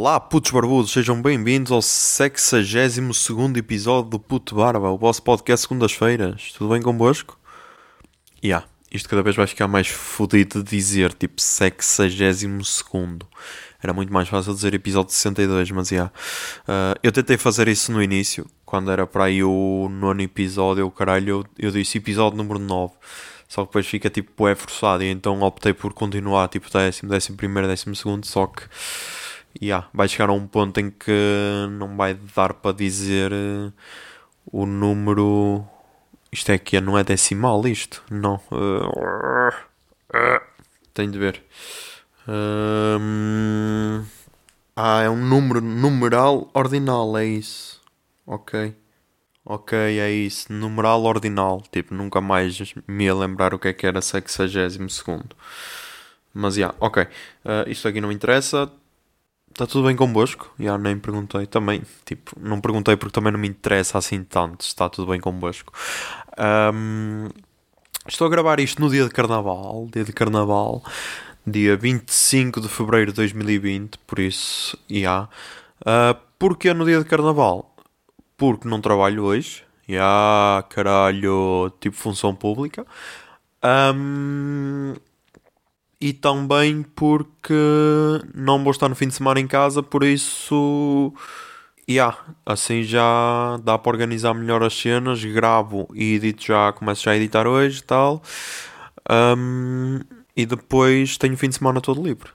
Olá, putos barbudos, sejam bem-vindos ao 62 episódio do Puto Barba, o vosso podcast segundas-feiras. Tudo bem convosco? Yeah, isto cada vez vai ficar mais fodido de dizer, tipo 62. Era muito mais fácil dizer episódio 62, mas yeah. Uh, eu tentei fazer isso no início, quando era para aí o nono episódio, o caralho, eu, eu disse episódio número 9. Só que depois fica tipo é forçado, e então optei por continuar tipo décimo, décimo primeiro, décimo segundo, só que yeah, vai chegar a um ponto em que não vai dar para dizer uh, o número. Isto é que não é decimal isto? Não. Uh, uh, tenho de ver. Um, ah, é um número numeral ordinal, é isso. Ok. Ok, é isso. Numeral ordinal. Tipo, nunca mais me ia lembrar o que é que era sexagésimo segundo. Mas, já, yeah, ok. Uh, isto aqui não interessa. Está tudo bem convosco? Já nem perguntei também. Tipo, não perguntei porque também não me interessa assim tanto. Está tudo bem convosco. Um, estou a gravar isto no dia de carnaval. Dia de carnaval. Dia 25 de fevereiro de 2020. Por isso, já. Yeah. Uh, porque no dia de carnaval? porque não trabalho hoje. Yeah, caralho, tipo função pública. Um, e também porque não vou estar no fim de semana em casa, por isso. Yeah, assim já dá para organizar melhor as cenas, gravo e edito já, começo já a editar hoje e tal. Um, e depois tenho o fim de semana todo livre.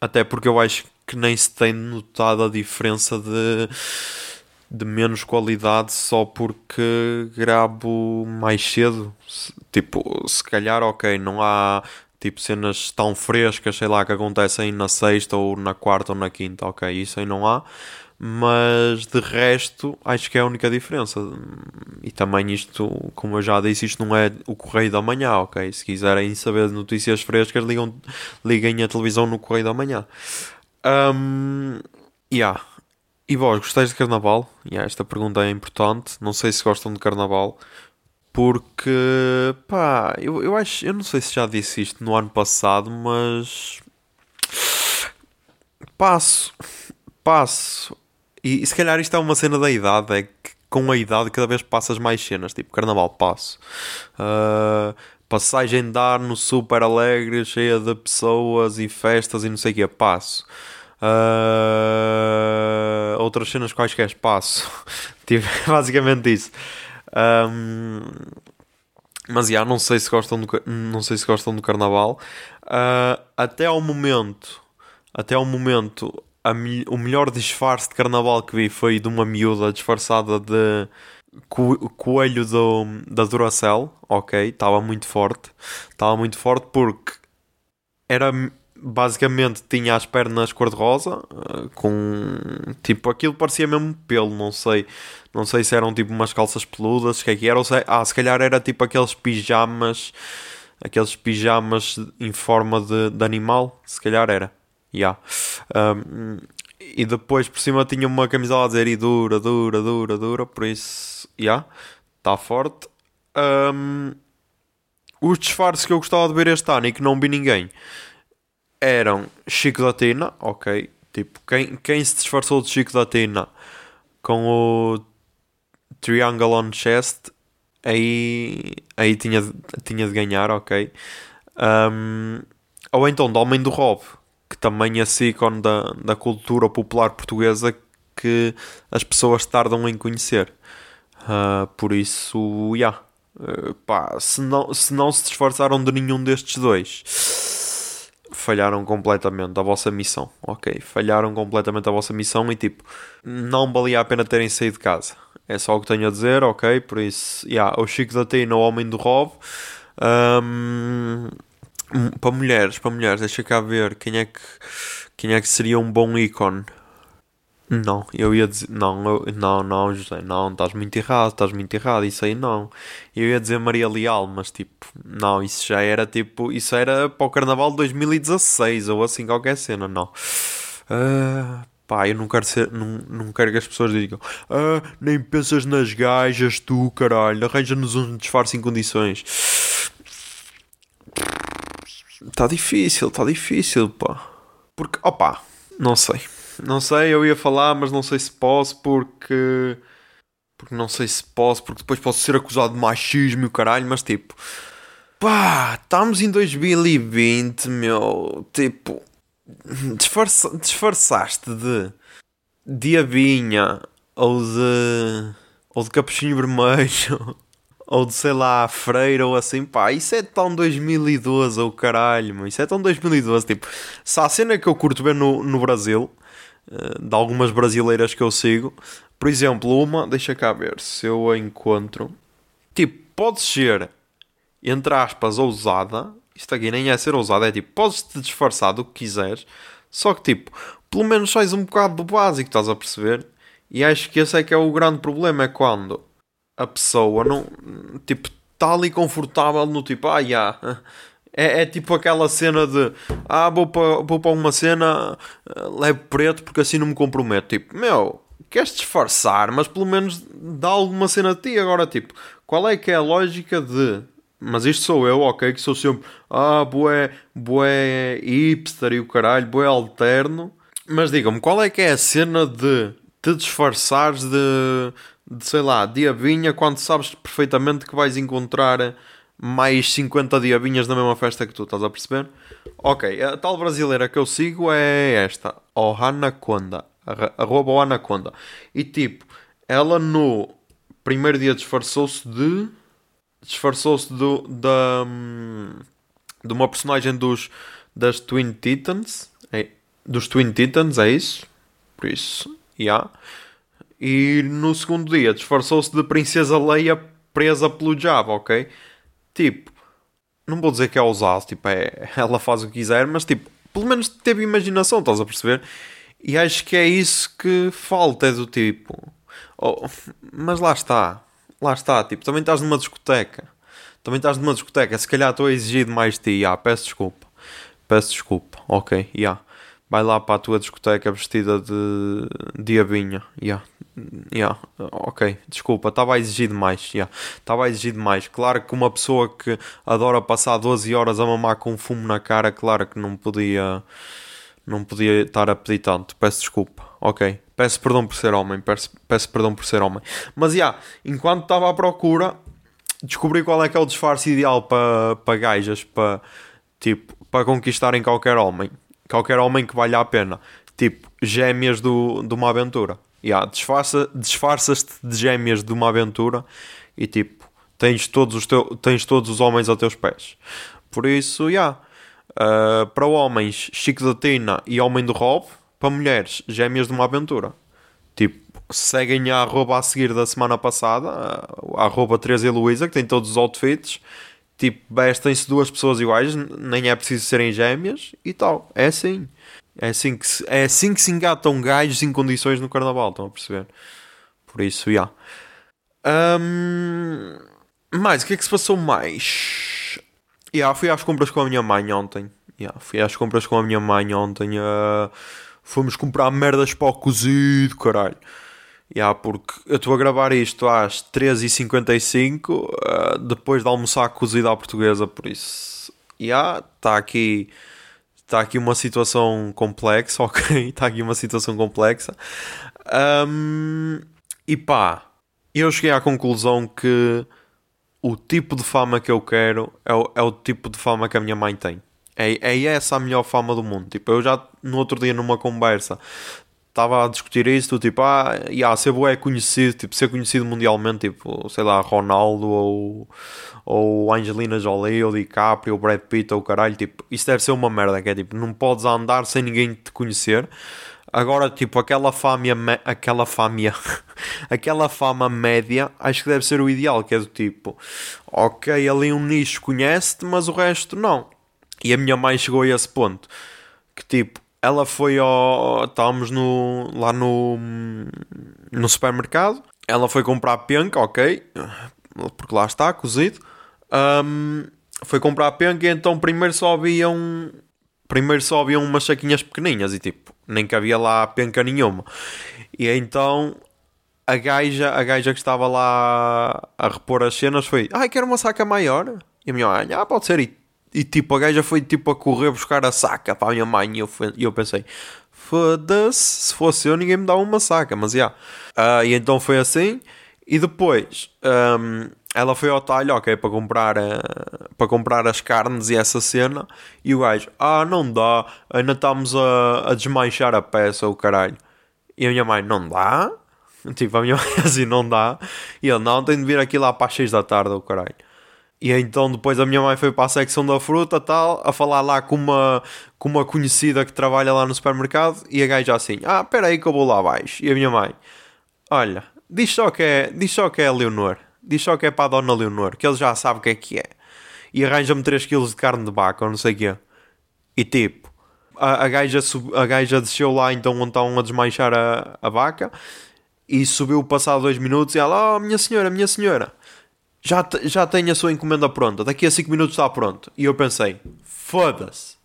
Até porque eu acho que nem se tem notado a diferença de de menos qualidade só porque gravo mais cedo. Tipo, se calhar, ok, não há tipo cenas tão frescas, sei lá, que acontecem na sexta ou na quarta ou na quinta, ok, isso aí não há. Mas de resto, acho que é a única diferença. E também isto, como eu já disse, isto não é o Correio da Manhã, ok? Se quiserem saber notícias frescas, ligam, liguem a televisão no Correio da Manhã. Um, yeah e vós, gostais de carnaval? Yeah, esta pergunta é importante. Não sei se gostam de carnaval. Porque, pá, eu, eu acho, eu não sei se já disse isto no ano passado, mas passo, passo. E, e se calhar isto é uma cena da idade, é que com a idade cada vez passas mais cenas, tipo carnaval, passo. Uh, passagem de no super alegre, cheia de pessoas e festas e não sei o que, passo. Uh, outras cenas quaisquer espaço. tipo, basicamente isso. Um, mas já, não sei se gostam do, não sei se gostam do carnaval. Uh, até ao momento, até ao momento, a, o melhor disfarce de carnaval que vi foi de uma miúda disfarçada de co coelho do, da Duracell. Ok, estava muito forte. Estava muito forte porque era basicamente tinha as pernas cor-de-rosa, eh, com tipo aquilo parecia mesmo pelo, não sei, não sei se eram tipo umas calças peludas, o que é que era, ou se, ah, se calhar era tipo aqueles pijamas, aqueles pijamas em forma de, de animal, se calhar era, yeah. Um, e depois por cima tinha uma camisola a dizer e dura, dura, dura, dura, por isso, yeah, está forte. Um, os disfarces que eu gostava de ver este ano e que não vi ninguém eram Chico da Tina, ok. Tipo, quem, quem se disfarçou de Chico da Tina com o Triangle on Chest, aí, aí tinha, tinha de ganhar, ok. Um, ou então do Homem do Rob, que também é esse ícone da, da cultura popular portuguesa que as pessoas tardam em conhecer. Uh, por isso, já. Yeah. Uh, se não, se não se disfarçaram de nenhum destes dois falharam completamente a vossa missão, ok? Falharam completamente a vossa missão e tipo, não valia a pena terem saído de casa. É só o que tenho a dizer, ok? Por isso, yeah, o Chico da Tina, o Homem do Rob. Um, para mulheres, para mulheres, deixa cá ver quem é que, quem é que seria um bom ícone. Não, eu ia dizer. Não, eu, não, não, José, não, estás muito errado, estás muito errado, isso aí não. Eu ia dizer Maria Leal, mas tipo, não, isso já era tipo. Isso era para o Carnaval de 2016 ou assim, qualquer cena, não. Uh, pá, eu não quero ser. Não, não quero que as pessoas digam. Ah, nem pensas nas gajas, tu, caralho, arranja-nos um disfarce em condições. Está difícil, está difícil, pá. Porque, opá, não sei não sei, eu ia falar, mas não sei se posso porque. Porque não sei se posso, porque depois posso ser acusado de machismo e o caralho, mas tipo. Pá, estamos em 2020, meu. Tipo. Disfarça, disfarçaste de. Diabinha ou de. ou de capuchinho vermelho ou de sei lá, freira ou assim, pá, isso é tão 2012 ou oh, caralho, meu. isso é tão 2012. Tipo, se há cena que eu curto ver no, no Brasil, de algumas brasileiras que eu sigo, por exemplo, uma, deixa cá ver se eu a encontro, tipo, pode ser, entre aspas, ousada, isto aqui nem é ser ousada, é tipo, podes te disfarçar do que quiseres, só que tipo, pelo menos sais um bocado do básico, estás a perceber? E acho que esse é que é o grande problema, é quando a pessoa não, tipo, está ali confortável no tipo, ah, yeah. É, é tipo aquela cena de ah, vou para vou para uma cena, eh, levo preto porque assim não me comprometo. Tipo, meu, queres disfarçar, mas pelo menos dá alguma cena a ti. Agora, tipo, qual é que é a lógica de mas isto sou eu, ok? Que sou sempre ah, boé, boé hipster e o caralho, boé alterno. Mas digam-me, qual é que é a cena de te disfarçares de de sei lá, diabinha quando sabes perfeitamente que vais encontrar mais 50 diabinhas na mesma festa que tu, estás a perceber? Ok, a tal brasileira que eu sigo é esta, o Anaconda, arroba o Anaconda. E tipo, ela no primeiro dia disfarçou-se de. disfarçou-se do, da. de uma personagem dos. das Twin Titans. É, dos Twin Titans, é isso? Por isso. Yeah. E no segundo dia disfarçou-se de Princesa Leia presa pelo diabo, ok? Tipo, não vou dizer que é ousado, tipo, é, ela faz o que quiser, mas tipo, pelo menos teve imaginação, estás a perceber? E acho que é isso que falta, é do tipo. Oh, mas lá está, lá está, tipo, também estás numa discoteca, também estás numa discoteca, se calhar estou a exigir demais de ti, ah, peço desculpa, peço desculpa, ok, já. Yeah. Vai lá para a tua discoteca vestida de diabinha, yeah. Yeah, ok, desculpa, estava a exigir demais. Yeah. Estava a exigir demais. Claro que uma pessoa que adora passar 12 horas a mamar com fumo na cara, claro que não podia não podia estar a pedir tanto. Peço desculpa, ok. Peço perdão por ser homem, peço, peço perdão por ser homem. Mas já, yeah, enquanto estava à procura, descobri qual é que é o disfarce ideal para, para gajas, para, tipo, para conquistarem qualquer homem. Qualquer homem que valha a pena. Tipo, gêmeas do, de uma aventura. Yeah, disfarça, disfarças-te de gêmeas de uma aventura e tipo, tens todos os, teu, tens todos os homens a teus pés. Por isso, yeah. Uh, para homens, Chico da Tina e Homem do Rob. Para mulheres, Gêmeas de uma Aventura. Tipo, seguem a arroba a seguir da semana passada, a arroba Teresa e Luísa, que tem todos os outfits. Tipo, vestem-se duas pessoas iguais, nem é preciso serem gêmeas e tal. É assim. É assim que se, é assim que se engatam gajos em condições no carnaval, estão a perceber? Por isso, já. Yeah. Um, mais, o que é que se passou mais? Yeah, fui às compras com a minha mãe ontem. Yeah, fui às compras com a minha mãe ontem. Uh, fomos comprar merdas para o cozido, caralho. Yeah, porque eu estou a gravar isto às 13h55, uh, depois de almoçar cozido à portuguesa, por isso. Está yeah, aqui está aqui uma situação complexa, ok? Está aqui uma situação complexa. Um, e pá, eu cheguei à conclusão que o tipo de fama que eu quero é o, é o tipo de fama que a minha mãe tem. É, é essa a melhor fama do mundo. Tipo, eu já no outro dia numa conversa estava a discutir isso, tipo, ah, yeah, ser é conhecido, tipo, ser conhecido mundialmente, tipo, sei lá, Ronaldo ou, ou Angelina Jolie ou DiCaprio ou Brad Pitt ou caralho, tipo, isso deve ser uma merda, que é tipo, não podes andar sem ninguém te conhecer. Agora, tipo, aquela fama, aquela fama, aquela fama média, acho que deve ser o ideal, que é do tipo, ok, ali um nicho conhece-te, mas o resto não. E a minha mãe chegou a esse ponto, que tipo, ela foi ao. Estávamos no, lá no, no supermercado. Ela foi comprar penca, ok. Porque lá está, cozido. Um, foi comprar penca e então primeiro só haviam. Primeiro só haviam umas saquinhas pequeninhas e tipo, nem cabia lá penca nenhuma. E então a gaja, a gaja que estava lá a repor as cenas foi: Ai, quero uma saca maior. E a minha mãe, ah, pode ser. E e tipo, a gaja foi tipo a correr buscar a saca para a minha mãe. E eu, e eu pensei, foda-se, se fosse eu ninguém me dava uma saca, mas já. Yeah. Uh, e então foi assim, e depois um, ela foi ao talho, ok, para comprar, uh, para comprar as carnes e essa cena, e o gajo, ah, não dá, ainda estamos a, a desmanchar a peça, o caralho. E a minha mãe, não dá? Tipo, a minha mãe assim, não dá. E ele, não, tem de vir aqui lá para as 6 da tarde, o caralho. E então depois a minha mãe foi para a secção da fruta tal, a falar lá com uma, com uma conhecida que trabalha lá no supermercado e a gaja assim, ah, espera aí que eu vou lá abaixo. E a minha mãe, olha, diz só que é, diz só que é a Leonor, diz só que é para a dona Leonor, que ele já sabe o que é que é. E arranja-me 3 kg de carne de vaca ou não sei o quê. E tipo, a, a, gaja sub, a gaja desceu lá então onde estão a desmanchar a, a vaca e subiu passado 2 minutos e ela, oh minha senhora, minha senhora já, já tenho a sua encomenda pronta, daqui a 5 minutos está pronto. E eu pensei, foda-se.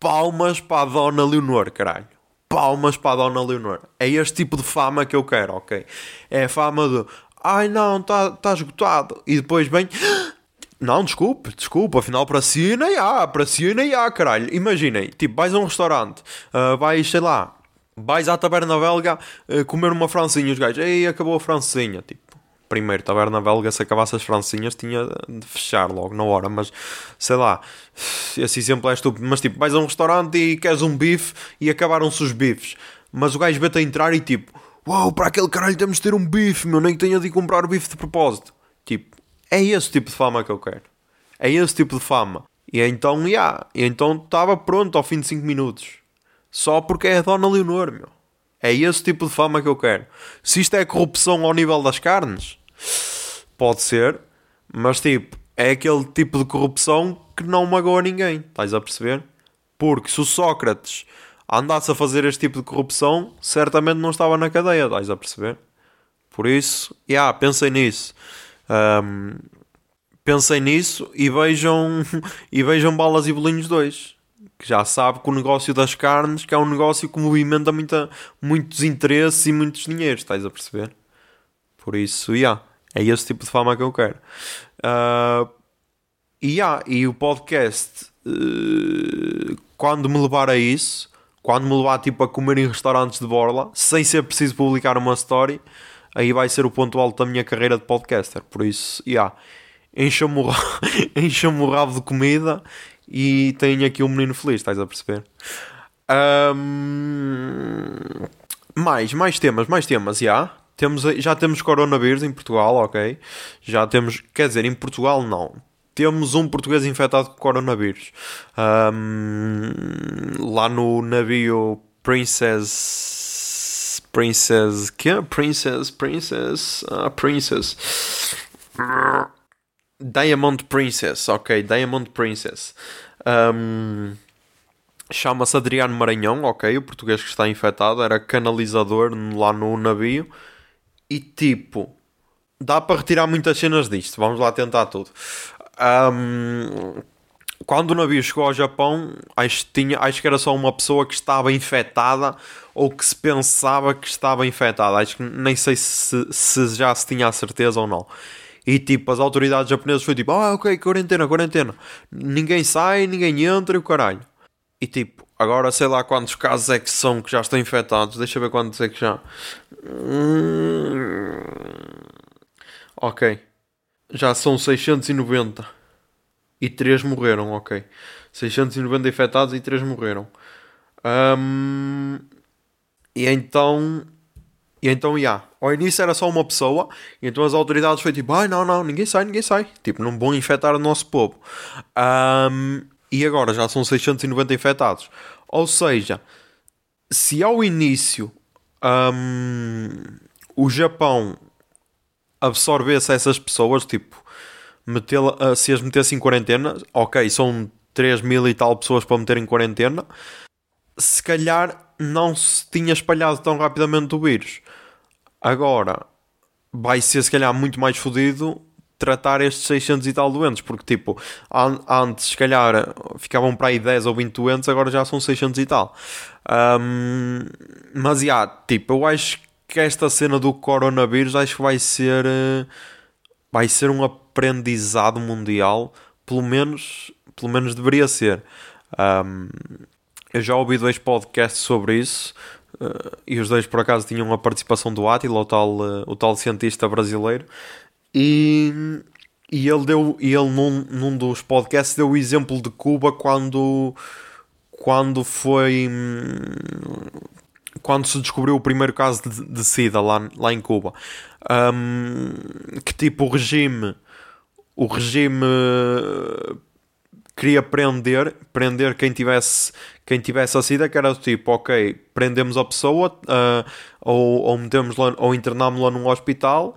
Palmas para a Dona Leonor, caralho. Palmas para a Dona Leonor. É este tipo de fama que eu quero, ok? É a fama de, ai não, está tá esgotado. E depois vem, não, desculpe, desculpe, afinal para si nem há, para si nem há, caralho. Imaginem, tipo, vais a um restaurante, uh, vais, sei lá, vais à taberna belga uh, comer uma francinha, os gajos, ei, acabou a francinha, tipo. Primeiro, taberna belga, se acabasse as francinhas, tinha de fechar logo na hora, mas sei lá, esse exemplo é estúpido. Mas tipo, vais a um restaurante e queres um bife e acabaram-se os bifes, mas o gajo vê-te a entrar e tipo, uau, para aquele caralho temos de ter um bife, meu, nem que tenha de comprar o bife de propósito. Tipo, é esse tipo de fama que eu quero. É esse tipo de fama. E então, já, yeah, então estava pronto ao fim de 5 minutos. Só porque é a Dona Leonor, meu. É esse tipo de fama que eu quero. Se isto é corrupção ao nível das carnes, pode ser, mas tipo, é aquele tipo de corrupção que não magoa ninguém. Estás a perceber? Porque se o Sócrates andasse a fazer este tipo de corrupção, certamente não estava na cadeia. Estás a perceber? Por isso, já, yeah, pensei nisso. Um, pensem nisso e vejam, e vejam Balas e Bolinhos 2 que já sabe que o negócio das carnes que é um negócio que movimenta muita, muitos interesses e muitos dinheiros, estás a perceber? Por isso, yeah, é esse tipo de fama que eu quero. Uh, yeah, e o podcast, uh, quando me levar a isso, quando me levar tipo, a comer em restaurantes de borla, sem ser preciso publicar uma story, aí vai ser o ponto alto da minha carreira de podcaster. Por isso, yeah, encha-me o, encha o rabo de comida e tenho aqui um menino feliz, estás a perceber? Um, mais, mais temas, mais temas, já. Temos, já temos coronavírus em Portugal, ok? Já temos, quer dizer, em Portugal não. Temos um português infectado com coronavírus. Um, lá no navio Princess. Princess. Que? Princess. Princess. Uh, Princess. Diamond Princess, ok, Diamond Princess. Um, Chama-se Adriano Maranhão, ok, o português que está infectado, era canalizador lá no navio. E tipo, dá para retirar muitas cenas disto, vamos lá tentar tudo. Um, quando o navio chegou ao Japão, acho, tinha, acho que era só uma pessoa que estava infectada ou que se pensava que estava infectada. Acho que nem sei se, se já se tinha a certeza ou não. E tipo, as autoridades japonesas foi tipo, ah, ok, quarentena, quarentena. Ninguém sai, ninguém entra e o caralho. E tipo, agora sei lá quantos casos é que são que já estão infectados. Deixa eu ver quantos é que já. Hum... Ok. Já são 690. E 3 morreram, ok. 690 infectados e 3 morreram. Um... E então e então, já, yeah, ao início era só uma pessoa, então as autoridades foi tipo, ai ah, não, não, ninguém sai, ninguém sai. Tipo, não vão infectar o nosso povo. Um, e agora já são 690 infectados. Ou seja, se ao início um, o Japão absorvesse essas pessoas, tipo, uh, se as metesse em quarentena, ok, são 3 mil e tal pessoas para meter em quarentena, se calhar não se tinha espalhado tão rapidamente o vírus. Agora vai ser se calhar muito mais fodido tratar estes 600 e tal doentes, porque tipo, an antes se calhar ficavam para aí 10 ou 20 doentes, agora já são 600 e tal. Um, mas já, yeah, tipo, eu acho que esta cena do coronavírus acho que vai ser vai ser um aprendizado mundial, pelo menos, pelo menos deveria ser. Um, eu já ouvi dois podcasts sobre isso. Uh, e os dois por acaso tinham a participação do Attila, o tal, uh, o tal cientista brasileiro, e, e ele deu, e ele num, num dos podcasts deu o exemplo de Cuba quando, quando foi quando se descobriu o primeiro caso de, de SIDA lá, lá em Cuba. Um, que tipo o regime o regime queria prender, prender quem tivesse, quem tivesse a SIDA, que era do tipo, ok, prendemos a pessoa uh, ou, ou, metemos lá, ou internámos-la num hospital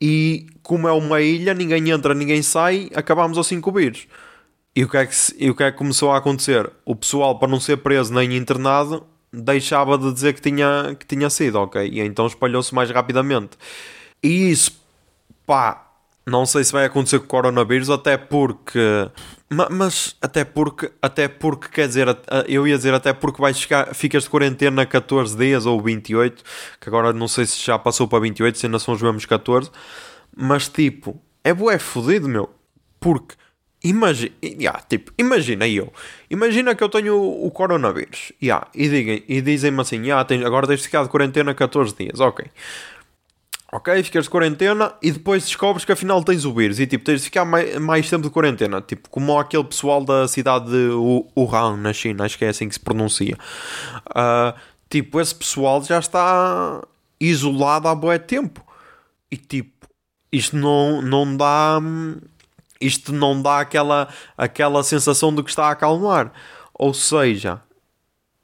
e como é uma ilha, ninguém entra, ninguém sai, acabamos assim com o vírus. E o, que é que, e o que é que começou a acontecer? O pessoal, para não ser preso nem internado, deixava de dizer que tinha, que tinha sido, ok? E então espalhou-se mais rapidamente. E isso, pá, não sei se vai acontecer com o coronavírus, até porque mas até porque, até porque, quer dizer, eu ia dizer até porque vais ficar, ficas de quarentena 14 dias ou 28, que agora não sei se já passou para 28, se ainda são os mesmos 14, mas tipo, é bué fodido, meu, porque imagina, yeah, tipo, imagina eu, imagina que eu tenho o, o coronavírus, yeah, e, digam, e dizem-me assim, yeah, tens, agora tens de ficar de quarentena 14 dias, ok, ok, ficas de quarentena e depois descobres que afinal tens o vírus e tipo, tens de ficar mais, tempo de quarentena, tipo, como aquele pessoal da cidade de Wuhan, na China, acho que é assim que se pronuncia. Uh, tipo, esse pessoal já está isolado há bué tempo. E tipo, isto não, não dá. Isto não dá aquela, aquela sensação de que está a acalmar. Ou seja,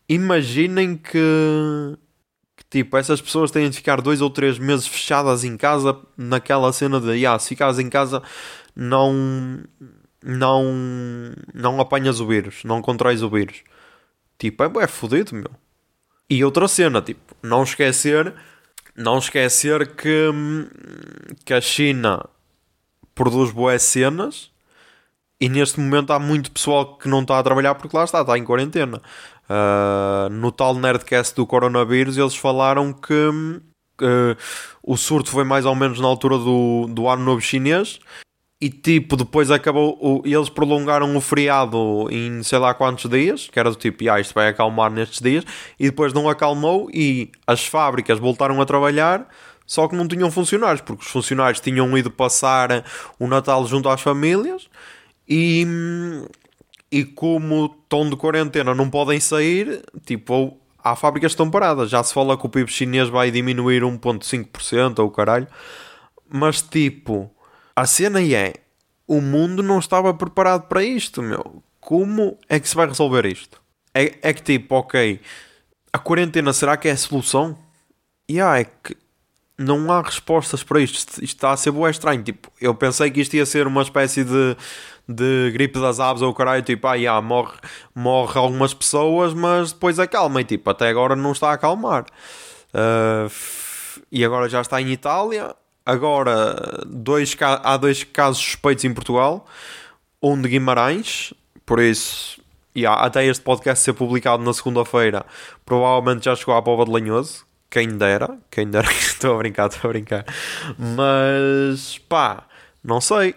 imaginem que Tipo, essas pessoas têm de ficar dois ou três meses fechadas em casa naquela cena de, ah, se ficares em casa não, não, não apanhas o vírus, não controles o vírus. Tipo, é, é fodido, meu. E outra cena, tipo, não esquecer, não esquecer que, que a China produz boas cenas e neste momento há muito pessoal que não está a trabalhar porque lá está, está em quarentena. Uh, no tal Nerdcast do coronavírus, eles falaram que, que o surto foi mais ou menos na altura do, do Ano Novo Chinês e tipo, depois acabou. O, eles prolongaram o feriado em sei lá quantos dias, que era do tipo, ah, isto vai acalmar nestes dias, e depois não acalmou e as fábricas voltaram a trabalhar, só que não tinham funcionários, porque os funcionários tinham ido passar o Natal junto às famílias e e como estão de quarentena não podem sair, tipo, há fábricas que estão paradas. Já se fala que o PIB chinês vai diminuir 1,5% ou caralho. Mas tipo, a cena é, o mundo não estava preparado para isto, meu. Como é que se vai resolver isto? É, é que tipo, ok, a quarentena será que é a solução? E yeah, é que não há respostas para isto. Isto está a ser boa estranho. Tipo, eu pensei que isto ia ser uma espécie de de gripe das aves ou caralho, tipo, ah, yeah, morre, morre algumas pessoas, mas depois acalma e tipo, até agora não está a acalmar. Uh, e agora já está em Itália. Agora dois, há dois casos suspeitos em Portugal, um de Guimarães, por isso, yeah, até este podcast ser publicado na segunda-feira, provavelmente já chegou à Pova de Lanhoso. Quem dera, quem dera, estou a brincar, estou a brincar, mas pá, não sei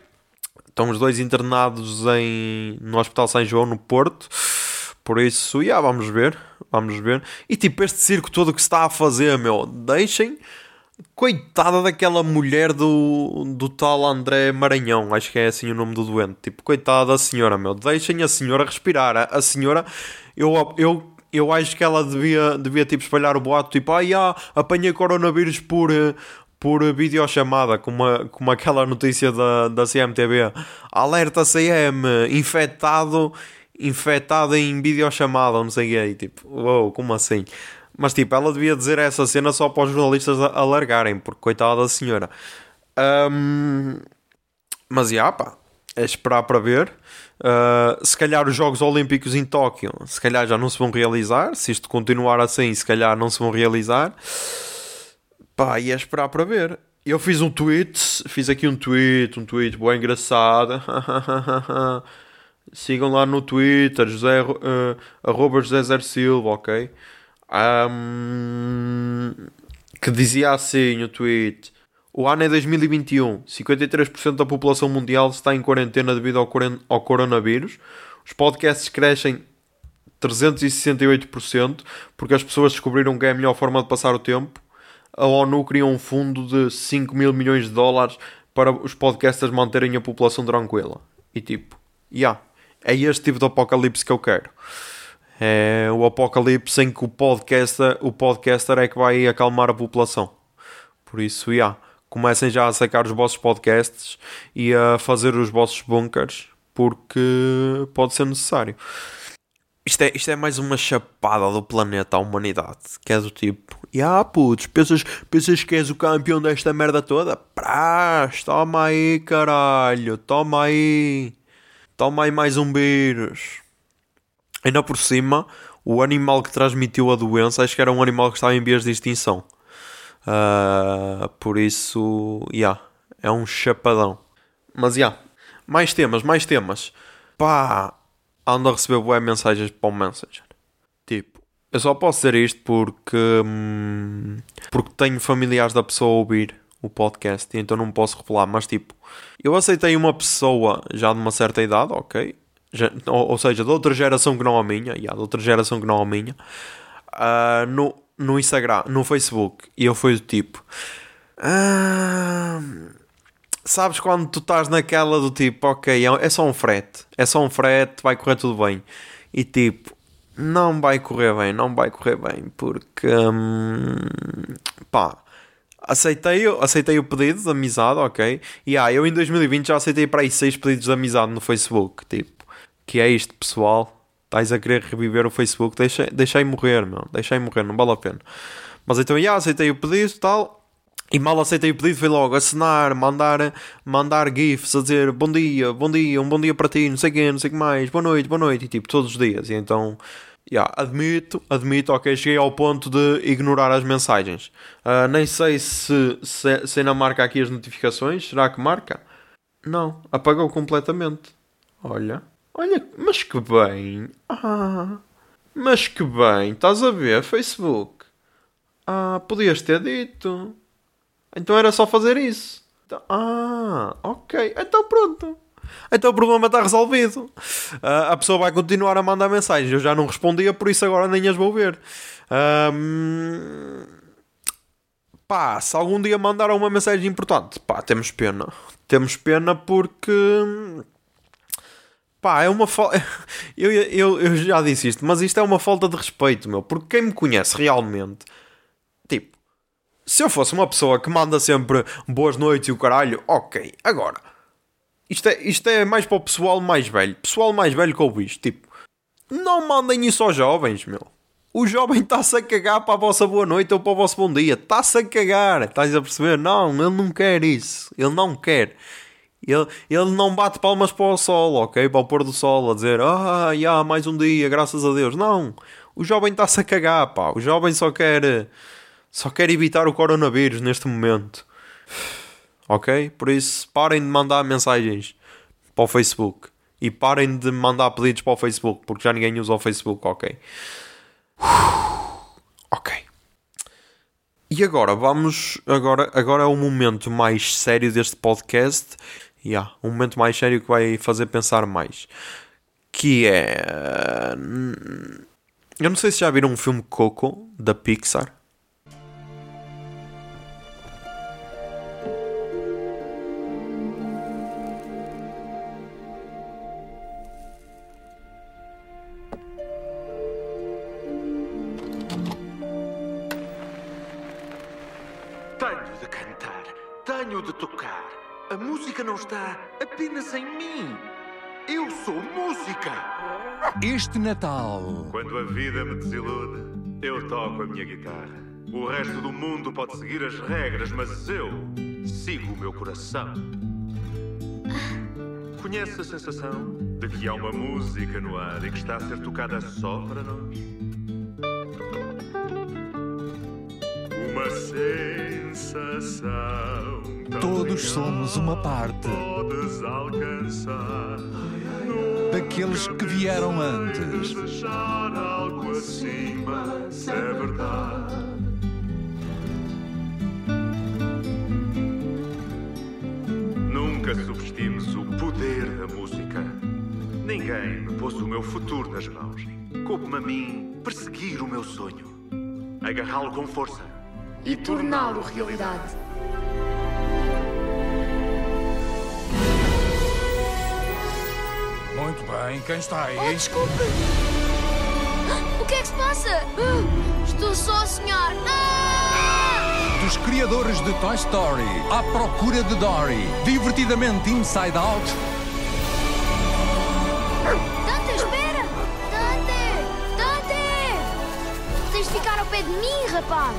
estão os dois internados em, no Hospital São João, no Porto. Por isso, yeah, vamos ver. Vamos ver. E tipo, este circo todo que se está a fazer, meu, deixem. Coitada daquela mulher do, do tal André Maranhão, acho que é assim o nome do doente. Tipo, coitada da senhora, meu, deixem a senhora respirar. A, a senhora, eu, eu, eu acho que ela devia, devia tipo espalhar o boato, tipo, ah, yeah, apanhei coronavírus por, por videochamada, como, uma, como aquela notícia da, da CMTV. Alerta CM, infectado, infectado em videochamada, não sei o que. Tipo, uou, como assim? Mas tipo, ela devia dizer essa cena só para os jornalistas alargarem, porque coitada da senhora. Um, mas já, pá, é esperar para ver. Uh, se calhar os Jogos Olímpicos em Tóquio, se calhar já não se vão realizar. Se isto continuar assim, se calhar não se vão realizar. Pá, ia esperar para ver. Eu fiz um tweet, fiz aqui um tweet, um tweet bem engraçado. Sigam lá no Twitter, José, uh, arroba José Silva, ok? Um, que dizia assim o tweet: O ano é 2021, 53% da população mundial está em quarentena devido ao, ao coronavírus. Os podcasts crescem 368%, porque as pessoas descobriram que é a melhor forma de passar o tempo. A ONU criou um fundo de 5 mil milhões de dólares para os podcasters manterem a população tranquila. E tipo, yeah, é este tipo de apocalipse que eu quero. É o apocalipse em que o podcaster, o podcaster é que vai acalmar a população. Por isso, yeah, comecem já a sacar os vossos podcasts e a fazer os vossos bunkers, porque pode ser necessário. Isto é, isto é mais uma chapada do planeta à humanidade. Que é do tipo, e ah putz, pensas, pensas que és o campeão desta merda toda? Prás, toma aí caralho, toma aí. Toma aí mais um vírus. Ainda por cima, o animal que transmitiu a doença, acho que era um animal que estava em vias de extinção. Uh, por isso, já, yeah, é um chapadão. Mas já, yeah, mais temas, mais temas. Pá, ando a receber boas mensagens para o Messenger. Tipo, eu só posso dizer isto porque, hum, porque tenho familiares da pessoa a ouvir o podcast então não posso revelar. Mas tipo, eu aceitei uma pessoa já de uma certa idade, ok? Já, ou, ou, seja, de outra geração que não a minha, yeah, de outra geração que não a minha, uh, no, no Instagram, no Facebook, e eu fui do tipo. Uh, sabes quando tu estás naquela do tipo, ok, é, é só um frete, é só um frete, vai correr tudo bem. E tipo, não vai correr bem, não vai correr bem, porque hum, pá, aceitei, aceitei o pedido de amizade, ok? E ah, eu em 2020 já aceitei para aí 6 pedidos de amizade no Facebook, tipo, que é isto, pessoal. Estás a querer reviver o Facebook, deixei, deixei morrer, meu, deixei morrer, não vale a pena. Mas então, já aceitei o pedido e tal. E mal aceitei o pedido, foi logo assinar, mandar, mandar GIFs a dizer bom dia, bom dia, um bom dia para ti, não sei quê, não sei o que mais, boa noite, boa noite, e tipo, todos os dias. E então, yeah, admito, admito, ok, cheguei ao ponto de ignorar as mensagens. Uh, nem sei se, se, se ainda marca aqui as notificações, será que marca? Não, apagou completamente. Olha, olha, mas que bem. Ah, mas que bem, estás a ver, Facebook. Ah, podias ter dito. Então era só fazer isso. Então, ah, ok. Então pronto. Então o problema está resolvido. Uh, a pessoa vai continuar a mandar mensagens. Eu já não respondia, por isso agora nem as vou ver. Um, pá, se algum dia mandaram uma mensagem importante, pá, temos pena. Temos pena porque. Pá, é uma falta. Eu, eu, eu já disse isto, mas isto é uma falta de respeito, meu. Porque quem me conhece realmente se eu fosse uma pessoa que manda sempre boas noites e o caralho, ok. Agora, isto é, isto é mais para o pessoal mais velho. Pessoal mais velho que ouve isto. Tipo, não mandem isso aos jovens, meu. O jovem está-se a cagar para a vossa boa noite ou para o vosso bom dia. Está-se a cagar. Estás a perceber? Não, ele não quer isso. Ele não quer. Ele, ele não bate palmas para o sol, ok? Para o pôr do sol, a dizer, ah, já, mais um dia, graças a Deus. Não. O jovem está-se a cagar, pá. O jovem só quer só quero evitar o coronavírus neste momento. Ok? Por isso, parem de mandar mensagens para o Facebook. E parem de mandar pedidos para o Facebook, porque já ninguém usa o Facebook, ok? Ok. E agora, vamos. Agora, agora é o momento mais sério deste podcast. Yeah, um momento mais sério que vai fazer pensar mais. Que é. Eu não sei se já viram um filme Coco da Pixar. Este Natal. Quando a vida me desilude, eu toco a minha guitarra. O resto do mundo pode seguir as regras, mas eu sigo o meu coração. Conhece a sensação de que há uma música no ar e que está a ser tocada só para nós? Uma sensação Todos somos uma parte daqueles que vieram antes. algo acima, é verdade. Nunca subestimes o poder da música. Ninguém me pôs o meu futuro nas mãos. Coube-me a mim perseguir o meu sonho, agarrá-lo com força e torná-lo realidade. Muito bem, quem está aí? Oh, desculpe! O que é que se passa? Estou só a sonhar. Ah! Dos criadores de Toy Story, à procura de Dory, divertidamente Inside Out, Dante, espera! Dante! Dante! Tens de ficar ao pé de mim, rapaz!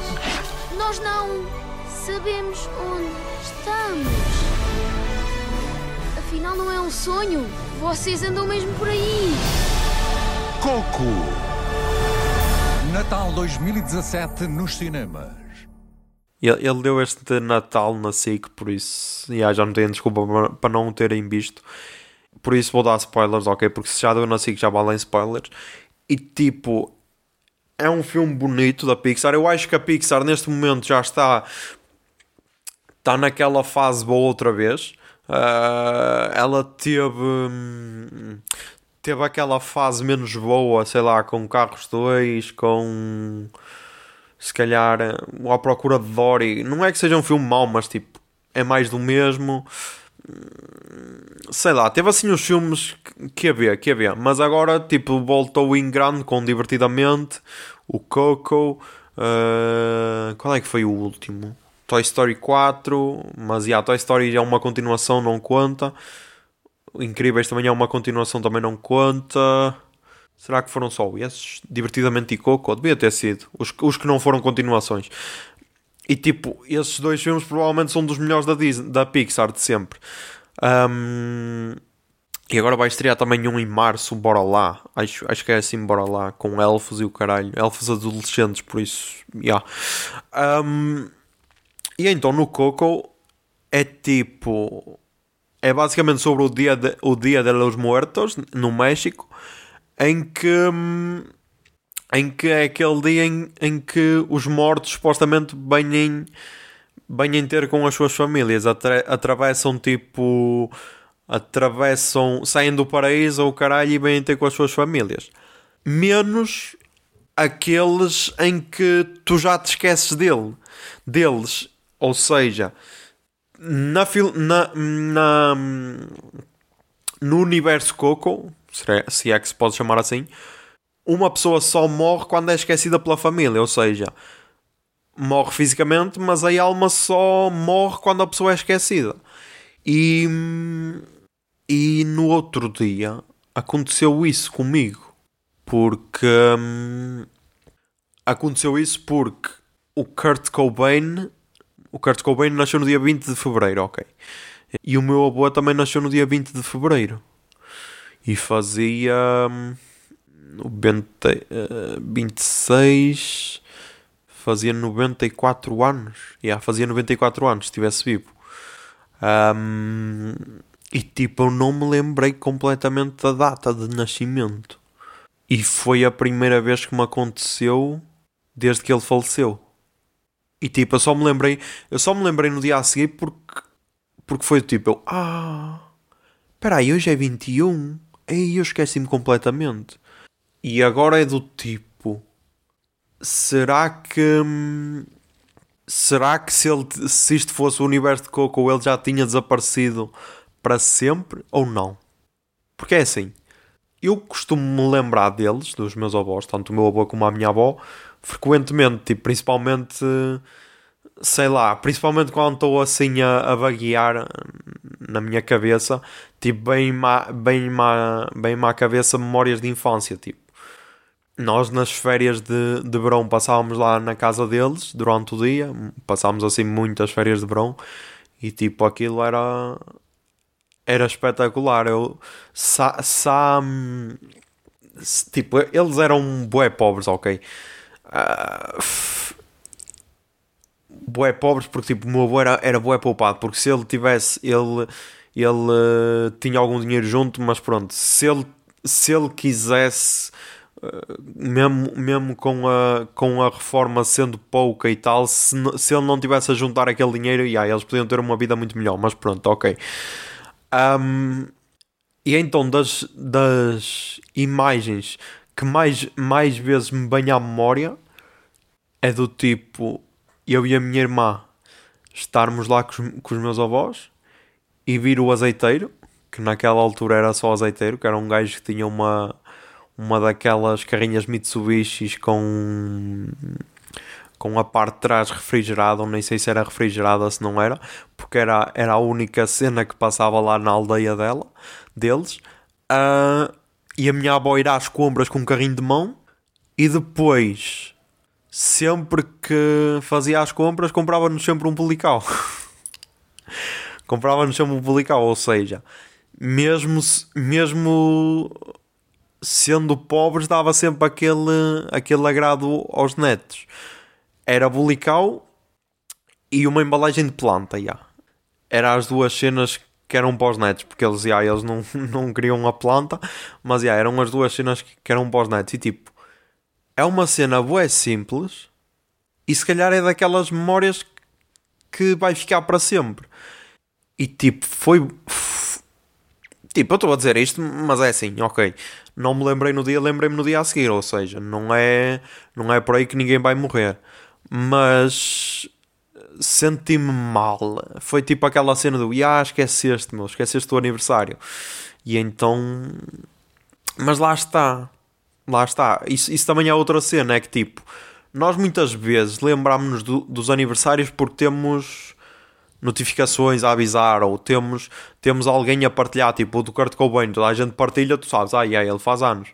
Nós não sabemos onde estamos. Afinal, não é um sonho. Vocês andam mesmo por aí. Coco. Natal 2017 nos cinemas. Ele, ele deu este Natal na SIC, por isso yeah, já não tenho desculpa para- não o terem visto. Por isso vou dar spoilers, ok? Porque se já deu na SIC já valem spoilers. E tipo, é um filme bonito da Pixar. Eu acho que a Pixar neste momento já está está naquela fase boa outra vez. Ah, ela teve teve aquela fase menos boa, sei lá, com Carros 2, com se calhar À Procura de Dory. Não é que seja um filme mau, mas tipo, é mais do mesmo. Sei lá, teve assim os filmes que- havia, que havia, mas agora tipo voltou em grande com Divertidamente, o Coco, ah, qual é que foi o último? Toy Story 4, mas yeah, Toy Story é uma continuação, não conta. Incríveis também é uma continuação, também não conta. Será que foram só esses? Divertidamente e Coco? Devia ter sido. Os, os que não foram continuações. E tipo, esses dois filmes provavelmente são dos melhores da, Disney, da Pixar de sempre. Ahm, e agora vai estrear também um em março, bora lá. Acho, acho que é assim, bora lá. Com elfos e o caralho. Elfos adolescentes, por isso. Yeah. Ahm, e então no Coco é tipo. É basicamente sobre o dia de, o dia de los Muertos no México, em que em que é aquele dia em, em que os mortos supostamente vêm vêm ter com as suas famílias, atra- atravessam tipo atravessam, saem do paraíso ou caralho e vêm ter com as suas famílias. Menos aqueles em que tu já te esqueces dele, deles, ou seja, na, na, na no universo Coco, é- se é que se pode chamar assim, uma pessoa só morre quando é esquecida pela família, ou seja, morre fisicamente, mas a alma só morre quando a pessoa é esquecida. E, e no outro dia aconteceu isso comigo, porque hum, aconteceu isso porque o Kurt Cobain, o Kurt Cobain nasceu no dia 20 de fevereiro, ok. E o meu avô também nasceu no dia 20 de fevereiro. E fazia hum, 90, eh, 26 fazia 94 anos. Yeah, fazia 94 anos se estivesse vivo. Ahm, e tipo, eu não me lembrei completamente da data de nascimento. E foi a primeira vez que me aconteceu desde que ele faleceu. E tipo, eu só me lembrei, eu só me lembrei no dia a seguir porque, porque foi tipo, eu, ah, peraí, hoje é 21. Ei, eu esqueci-me completamente. E agora é do tipo, será que será que se, ele, se isto fosse o universo de Coco ele já tinha desaparecido para sempre ou não? Porque é assim, eu costumo me lembrar deles, dos meus avós, tanto o meu avô como a minha avó, frequentemente, tipo, principalmente, sei lá, principalmente quando estou assim a, a vaguear na minha cabeça, tipo, bem má, bem má, bem má cabeça memórias de infância, tipo. Nós nas férias de, de verão passávamos lá na casa deles durante o dia, passámos assim muitas férias de verão e tipo aquilo era era espetacular. Eu sa, sa, s- tipo, eles eram bué pobres, ok. Ah, bué pobres porque tipo o meu avô era, era bué poupado porque se ele tivesse ele ele eh, tinha algum dinheiro junto mas pronto se ele se ele quisesse eh, mesmo, mesmo com, a, com a reforma sendo pouca e tal se, se ele não tivesse a juntar aquele dinheiro yeah, eles podiam ter uma vida muito melhor mas pronto, ok. Ahm, e então das, das imagens que mais, mais vezes me banha a memória é do tipo eu e a minha irmã estarmos lá com os, com os meus avós e vir o azeiteiro, que naquela altura era só azeiteiro, que era um gajo que tinha uma, uma daquelas carrinhas Mitsubishis com com a parte de trás refrigerada, nem sei se era refrigerada, se não era, porque era, era a única cena que passava lá na aldeia dela, deles. Uh, e a minha avó ir às compras com um carrinho de mão e depois, sempre que fazia as compras, comprava-nos sempre um polical. comprava-nos sempre um polical, ou seja, mesmo, mesmo sendo pobres, dava sempre aquele, aquele agrado aos netos era bulical e uma embalagem de planta, já. Era as duas cenas que eram para os netos, porque eles, já, eles não, não queriam a planta, mas já, eram as duas cenas que eram para os netos. E tipo, é uma cena boa simples e se calhar é daquelas memórias que vai ficar para sempre. E tipo, foi. Tipo, eu estou a dizer isto, mas é assim, ok. Não me lembrei no dia, lembrei-me no dia a seguir, ou seja, não é, não é por aí que ninguém vai morrer mas senti-me mal. Foi tipo aquela cena do ah, esqueceste, meu, esqueceste o aniversário. E então. Mas lá está. Lá está. Isso, isso também é outra cena, é que tipo, nós muitas vezes lembramos-nos do, dos aniversários porque temos notificações a avisar ou temos, temos alguém a partilhar, tipo o do Kurt Cobain, toda a gente partilha, tu sabes, ah, yeah, ele faz anos.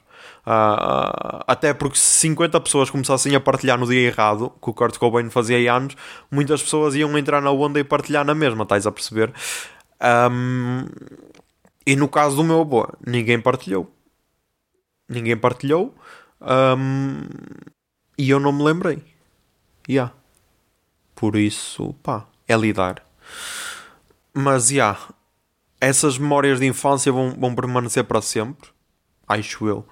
Uh, até porque se 50 pessoas começassem a partilhar no dia errado, que o Kurt Cobain fazia anos, muitas pessoas iam entrar na onda e partilhar na mesma, estás a perceber? Um, e no caso do meu avô, ninguém partilhou. Ninguém partilhou. Um, e eu não me lembrei. Yeah. Por isso, pá, é lidar. Mas, já, yeah, essas memórias de infância vão, vão permanecer para sempre. Acho eu.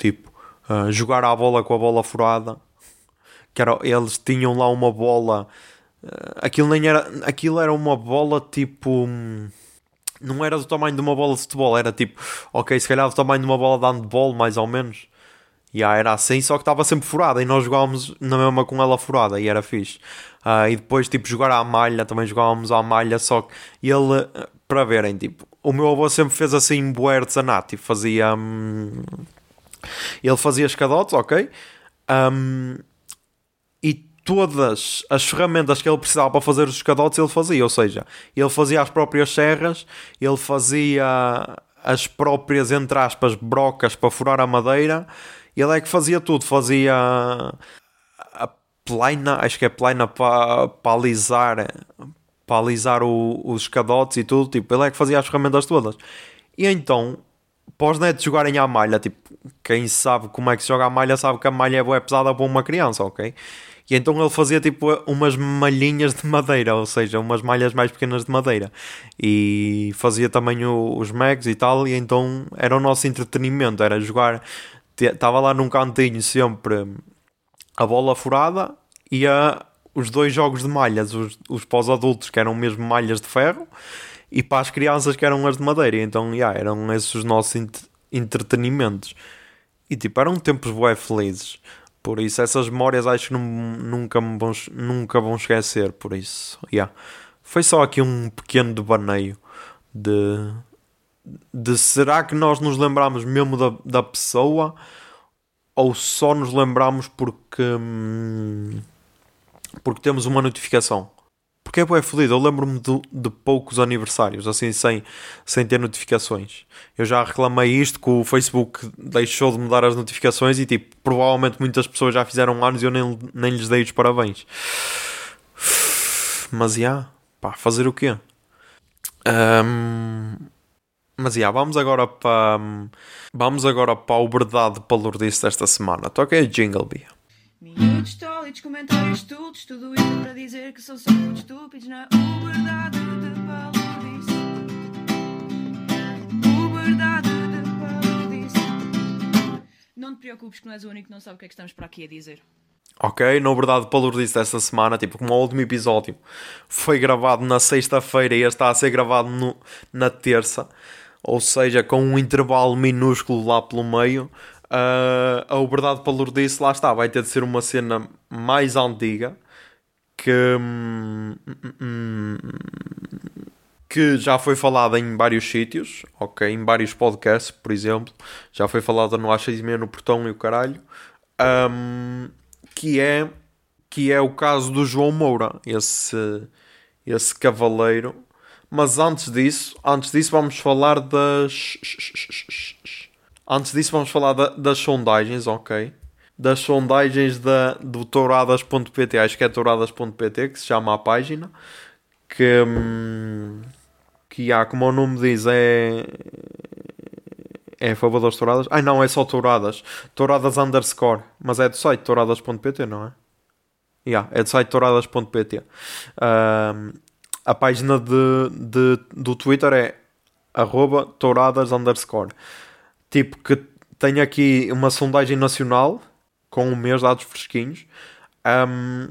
Tipo, uh, jogar à bola com a bola furada. Que era, eles tinham lá uma bola. Uh, aquilo nem era. Aquilo era uma bola tipo. Não era do tamanho de uma bola de futebol, era tipo, ok, se calhar do tamanho de uma bola de handball, mais ou menos. E yeah, era assim, só que estava sempre furada e nós jogávamos na mesma com ela furada e era fixe. Uh, e depois, tipo, jogar à malha, também jogávamos à malha, só que ele, para verem, tipo, o meu avô sempre fez assim, bué artesanato e fazia. Hum, ele fazia escadotes, ok? Um, e todas as ferramentas que ele precisava para fazer os escadotes ele fazia, ou seja, ele fazia as próprias serras, ele fazia as próprias, entre aspas, brocas para furar a madeira, ele é que fazia tudo, fazia a plaina, acho que é plaina para, para alisar, para alisar o, os escadotes e tudo, tipo, ele é que fazia as ferramentas todas. E então para os netos jogarem à malha, tipo, quem sabe como é que se joga à malha sabe que a malha é boa pesada para uma criança, ok? E então ele fazia tipo umas malhinhas de madeira, ou seja, umas malhas mais pequenas de madeira. E fazia também o, os megs e tal, e então era o nosso entretenimento, era jogar. Estava lá num cantinho sempre a bola furada e a, os dois jogos de malhas, os, os pós-adultos que eram mesmo malhas de ferro e para as crianças que eram as de madeira. Então, yeah, eram esses os nossos ent entretenimentos. E tipo, eram tempos bué felizes. Por isso, essas memórias acho que não, nunca, me vão, nunca vão esquecer. Por isso, yeah. foi só aqui um pequeno devaneio de, de será que nós nos lembramos mesmo da, da pessoa ou só nos lembramos porque, hum, porque temos uma notificação. Porque é bué fodido. Eu lembro-me de, de, poucos aniversários, assim, sem, sem ter notificações. Eu já reclamei isto que o Facebook deixou de me dar as notificações e, tipo, provavelmente muitas pessoas já fizeram anos e eu nem, nem lhes dei os parabéns. Mas, já, pá, fazer o quê? Um, mas, já, vamos agora para... Vamos agora para o verdade palurdice desta semana. Toca aí Jingle Bee. Minutos tólidos, comentários estúpidos, tudo isso para dizer que são só muito estúpidos na verdade de palodice. verdade de palodice. Não te preocupes que não és o único que não sabe o que é que estamos para aqui a dizer. Ok, na verdade, palurdice desta semana, tipo, como o último episódio foi gravado na sexta-feira e este está a ser gravado no, na terça, ou seja, com um intervalo minúsculo lá pelo meio, Uh, a Verdade Palurdice, lá está, vai ter de ser uma cena mais antiga que, hum, que já foi falada em vários sítios, ok? Em vários podcasts, por exemplo. Já foi falada no A6 no Portão e o caralho. Um, que é que é o caso do João Moura, esse, esse cavaleiro. Mas antes disso, antes disso vamos falar das Antes disso, vamos falar da, das sondagens, ok? Das sondagens da, do touradas.pt, acho que é touradas.pt, que se chama a página, que, hum, que há, como o nome diz, é. É a favor das touradas? Ai não, é só touradas. Touradas underscore. Mas é do site touradas.pt, não é? Yeah, é do site touradas.pt. Um, a página de, de, do Twitter é touradas underscore tipo que tenho aqui uma sondagem nacional com o mês dados fresquinhos. Um,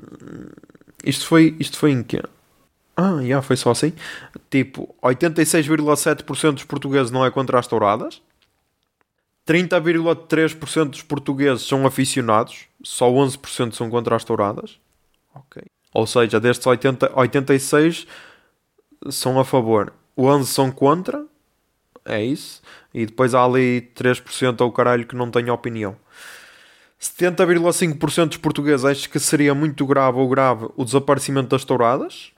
isto foi isto foi em que? Ah, já yeah, foi só assim. Tipo, 86,7% dos portugueses não é contra as touradas. 30,3% dos portugueses são aficionados. Só 11% são contra as touradas. Ok. Ou seja, destes 80, 86 são a favor. 11 são contra é isso. E depois há ali 3% ao caralho que não tem opinião. 70,5% dos portugueses acham que seria muito grave ou grave o desaparecimento das touradas.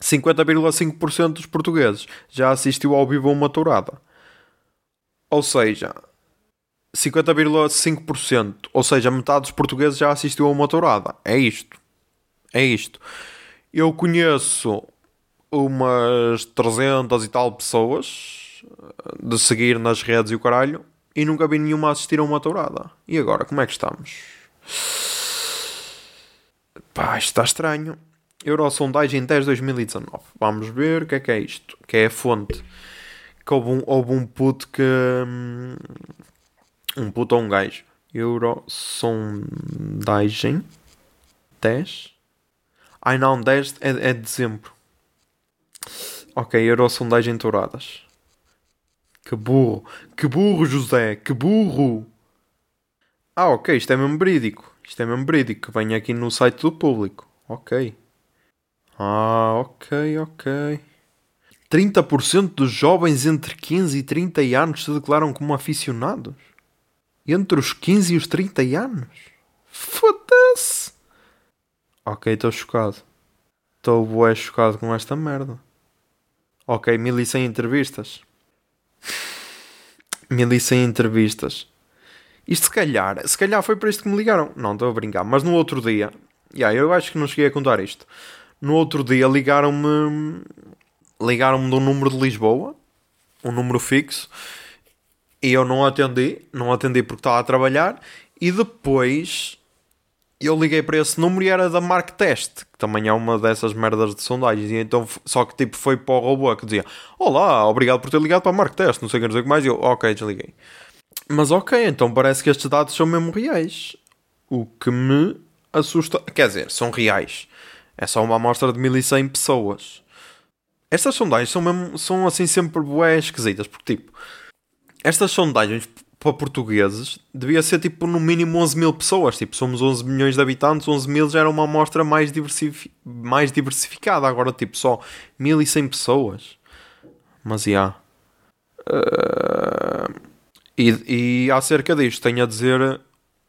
50,5% dos portugueses já assistiu ao vivo a uma tourada. Ou seja, 50,5%, ou seja, metade dos portugueses já assistiu a uma tourada. É isto. É isto. Eu conheço umas 300 e tal pessoas eh, de seguir nas redes e o caralho e nunca vi nenhuma assistir a uma tourada. E agora, como é que estamos? Pá, isto está estranho. Eurosondagem 10 2019. Vamos ver o que é que é isto. Que é a fonte. Que houve um, houve um puto que. Hum, um puto ou um gajo. Eurosondagem 10. Ai não, 10 é, é de dezembro. Ok, Eurosondagem Touradas. Que burro. Que burro, José. Que burro. Ah, ok. Isto é mesmo verídico. Isto é mesmo verídico. Vem aqui no site do público. Ok. Ah, ok, ok. 30% dos jovens entre 15 e 30 anos se declaram como aficionados. Entre os 15 e os 30 anos? Foda-se! Ok, estou chocado. Estou bué chocado com esta merda. Ok, 1100 entrevistas. 1100 entrevistas. Isto se calhar, se calhar foi para isto que me ligaram. Não, estou a brincar. Mas no outro dia, yeah, eu acho que não cheguei a contar isto. No outro dia ligaram-me ligaram-me de um número de Lisboa, um número fixo, e eu não atendi, não atendi porque estava a trabalhar, e depois eu liguei para esse número e era da Mark Test, que também é uma dessas merdas de sondagens. E então, só que tipo foi para o robô que dizia: Olá, obrigado por ter ligado para a Mark Test, não sei o que, mais. E eu, ok, desliguei. Mas ok, então parece que estes dados são mesmo reais. O que me assusta. Quer dizer, são reais. É só uma amostra de 1100 pessoas. Estas sondagens são, mesmo, são assim sempre bué esquisitas, porque tipo, estas sondagens para portugueses devia ser tipo no mínimo 11 mil pessoas. Tipo, somos 11 milhões de habitantes, 11 mil já era uma amostra mais, diversifi mais diversificada. Agora, tipo, só 1100 pessoas. Mas, já. Yeah. Uh, e, e acerca disto, tenho a dizer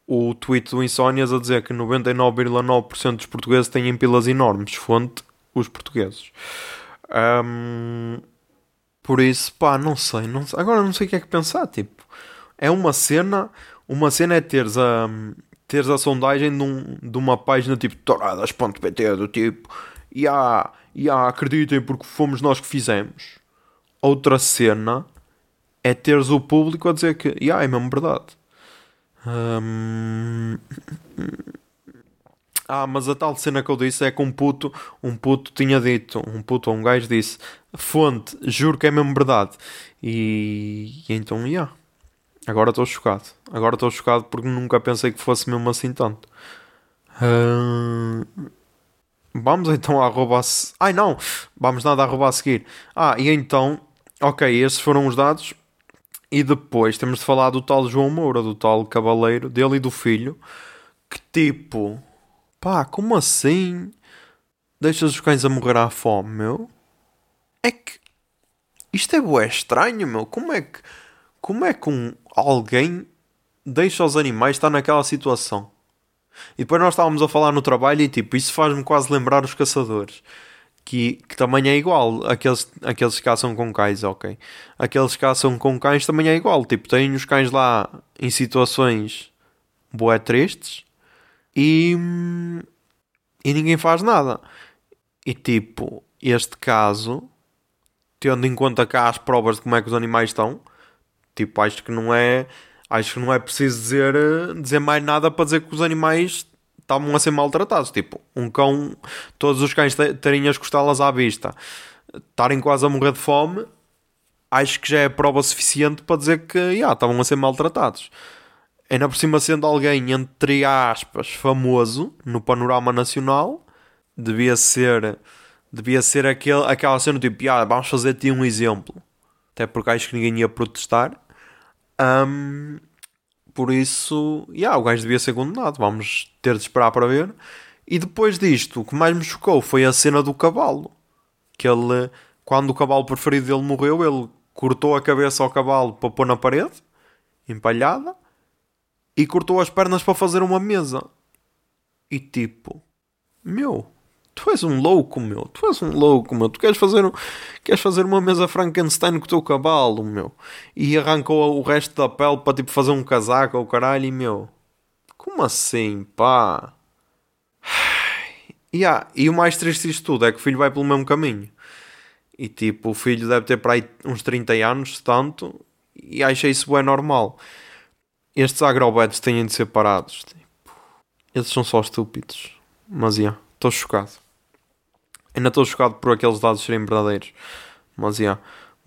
o tweet do Insónias a dizer que 99,9% dos portugueses têm pilas enormes. Fonte, os portugueses. Um, por isso, pá, não sei, não sei. Agora não sei o que é que pensar, tipo é uma cena, uma cena é teres a, teres a sondagem de, um, de uma página tipo toradas.pt do tipo e yeah, yeah, acreditem porque fomos nós que fizemos. Outra cena é teres o público a dizer que yeah, é mesmo verdade. Um... Ah, mas a tal cena que eu disse é que um puto, um puto tinha dito, um puto ou um gajo disse, fonte, juro que é mesmo verdade. E, e então, yeah. Agora estou chocado. Agora estou chocado porque nunca pensei que fosse mesmo assim tanto. Uh... Vamos então a arroba. A... Ai não! Vamos nada a arroba a seguir. Ah, e então. Ok, esses foram os dados. E depois temos de falar do tal João Moura, do tal cavaleiro, dele e do filho, que tipo, pá, como assim deixas os cães a morrer à fome, meu? É que isto é bué estranho, meu. Como é que, como é que um, alguém deixa os animais estar naquela situação? E depois nós estávamos a falar no trabalho e tipo, isso faz-me quase lembrar os caçadores. Que, que também é igual. Aqueles, aqueles que caçam com cães, ok. Aqueles que caçam com cães também é igual. Tipo, têm os cães lá em situações boé tristes e, e ninguém faz nada. E tipo, este caso, tendo em conta cá as provas de como é que os animais estão, tipo, acho que não é acho que não é preciso dizer, dizer mais nada para dizer que os animais estavam a ser maltratados. Tipo, um cão, todos os cães terem as costelas à vista, estarem quase a morrer de fome, acho que já é prova suficiente para dizer que yeah, estavam a ser maltratados. Ainda por cima, sendo alguém, entre aspas, famoso no panorama nacional, devia ser, devia ser aquele, aquela cena tipo, ah, vamos fazer-te um exemplo. Até porque acho que ninguém ia protestar. Um, por isso, yeah, o gajo devia ser condenado. Vamos ter de esperar para ver. E depois disto, o que mais me chocou foi a cena do cavalo. Que ele, quando o cavalo preferido dele morreu, ele cortou a cabeça ao cavalo para pôr na parede, empalhada, e cortou as pernas para fazer uma mesa. E tipo, meu, Tu és um louco, meu. Tu és um louco, meu. Tu queres fazer, queres fazer uma mesa Frankenstein com o teu cavalo, meu. E arrancou o resto da pele para tipo fazer um casaco ou caralho, meu. Como assim, pá? Yeah. E o mais triste disto tudo é que o filho vai pelo mesmo caminho. E tipo, o filho deve ter para aí uns 30 anos, tanto. E acha isso bem normal. Estes agrobetes têm de ser parados. Tipo, são só estúpidos. Mas, yeah, estou chocado. Ainda estou chocado por aqueles dados serem verdadeiros. Mas, yeah.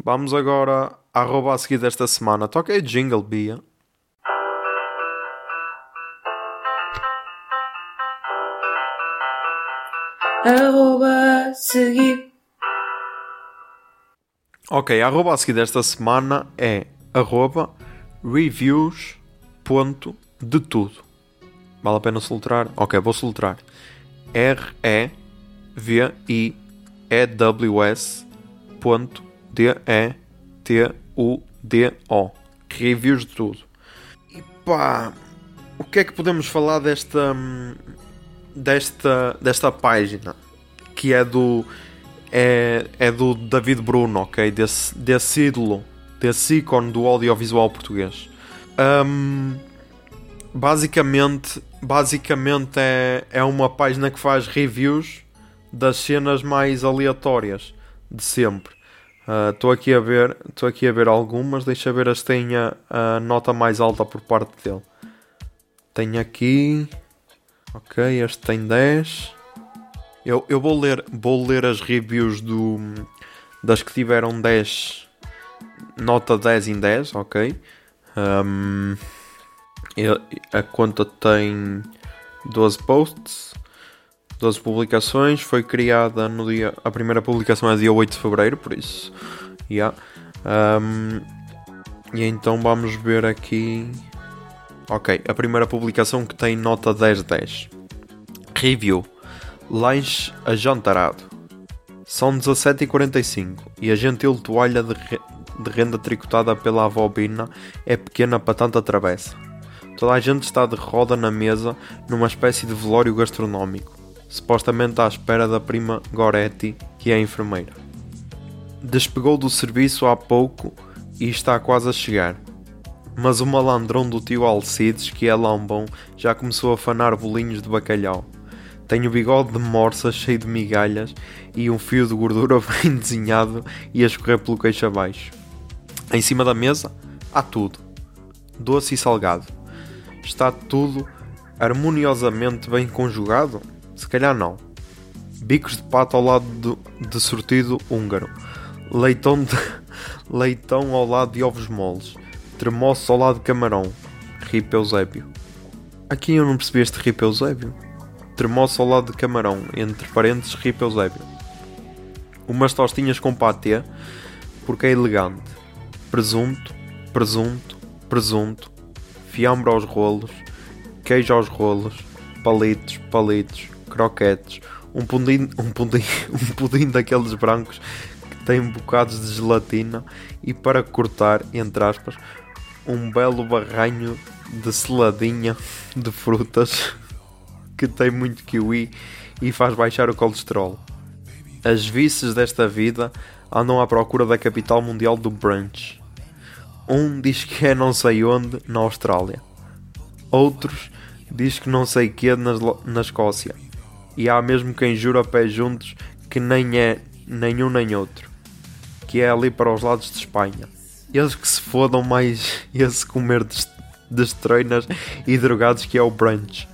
Vamos agora à arroba a seguir desta semana. Toca aí jingle, Bia. Arroba seguir. Ok, a arroba a seguir desta semana é arroba reviews ponto de tudo. Vale a pena soltar? Ok, vou soltar. R-E V-I-E-W-S.D-E-T-U-D-O. Reviews de tudo. E pá, o que é que podemos falar desta desta desta página que é do é, é do David Bruno, ok? Desse, desse ídolo, desse ícone do audiovisual português. Um, basicamente, basicamente é, é uma página que faz reviews das cenas mais aleatórias de sempre. Estou uh, aqui a ver, estou aqui a ver algumas. Deixa ver as tenha a nota mais alta por parte dele. Tenho aqui, ok, este tem 10. Eu, eu vou ler, vou ler as reviews do das que tiveram 10, nota 10 em 10, ok. Um, a conta tem 12 posts. 12 publicações, foi criada no dia. A primeira publicação é dia 8 de fevereiro, por isso. Yeah. Um, e então vamos ver aqui. Ok, a primeira publicação que tem nota 10-10. Review: Lanche ajantarado. São 17h45 e a gentil toalha de, re... de renda tricotada pela avó Bina é pequena para tanta travessa. Toda a gente está de roda na mesa numa espécie de velório gastronómico supostamente à espera da prima Goretti, que é enfermeira. Despegou do serviço há pouco e está quase a chegar. Mas o malandrão do tio Alcides, que é lambão, já começou a fanar bolinhos de bacalhau. Tem o bigode de morsa cheio de migalhas e um fio de gordura bem desenhado e a escorrer pelo queixo abaixo. Em cima da mesa há tudo, doce e salgado. Está tudo harmoniosamente bem conjugado se calhar não. Bicos de pato ao lado do, de sortido húngaro. Leitão, de, leitão ao lado de ovos moles. Tremoço ao lado de camarão. Rip Eusébio. Aqui eu não percebi este Rip Eusébio. Tremoço ao lado de camarão. Entre parênteses, Rip Eusébio. Umas tostinhas com patê, porque é elegante. Presunto, presunto, presunto, fiambre aos rolos, queijo aos rolos, palitos, palitos, croquetes, um pudim, um pudim, um pudim daqueles brancos que tem bocados de gelatina e para cortar, entre aspas, um belo barranho de seladinha de frutas que tem muito kiwi e faz baixar o colesterol. As vices desta vida andam à procura da capital mundial do brunch. Um diz que é não sei onde, na Austrália. Outros diz que não sei que na, na Escócia. E há mesmo quem jura pés juntos que nem é nenhum nem outro. Que é ali para os lados de Espanha. Eles que se fodam mais esse comer de, de estreinas e drogados que é o brunch.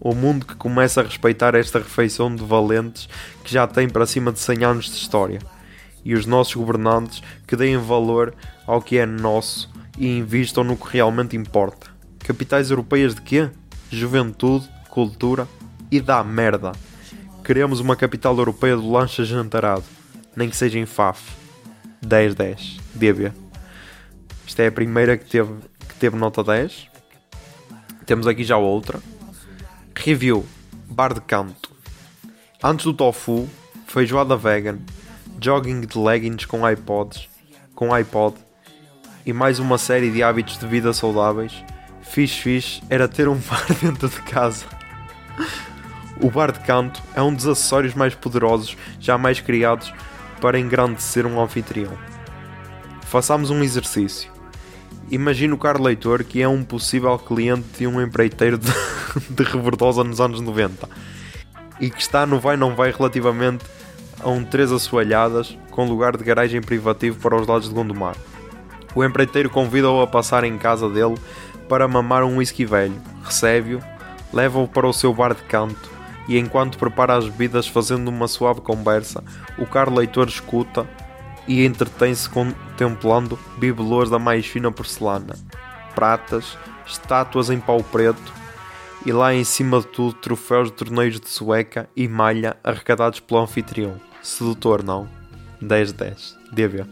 O mundo que começa a respeitar esta refeição de valentes que já tem para cima de 100 anos de história. E os nossos governantes que deem valor ao que é nosso e invistam no que realmente importa. Capitais europeias de quê? Juventude, cultura e da merda. Queremos uma capital europeia do lancha jantarado, nem que seja em FAF. 10-10, DB. Esta é a primeira que teve, que teve nota 10. Temos aqui já outra. Review: Bar de canto. Antes do tofu, feijoada vegan, jogging de leggings com iPods, com iPod e mais uma série de hábitos de vida saudáveis, fixe fixe era ter um bar dentro de casa. O bar de canto é um dos acessórios mais poderosos jamais criados para engrandecer um anfitrião. Façamos um exercício. Imagina o caro leitor que é um possível cliente de um empreiteiro de, de Rebordosa nos anos 90 e que está no vai não vai relativamente a um três assoalhadas com lugar de garagem privativo para os lados de Gondomar. O empreiteiro convida-o a passar em casa dele para mamar um whisky velho, recebe-o, leva-o para o seu bar de canto e enquanto prepara as bebidas fazendo uma suave conversa, o caro leitor escuta e entretém-se contemplando bibelôs da mais fina porcelana, pratas, estátuas em pau preto e lá em cima de tudo troféus de torneios de sueca e malha arrecadados pelo anfitrião. Sedutor, não? 10-10. DB.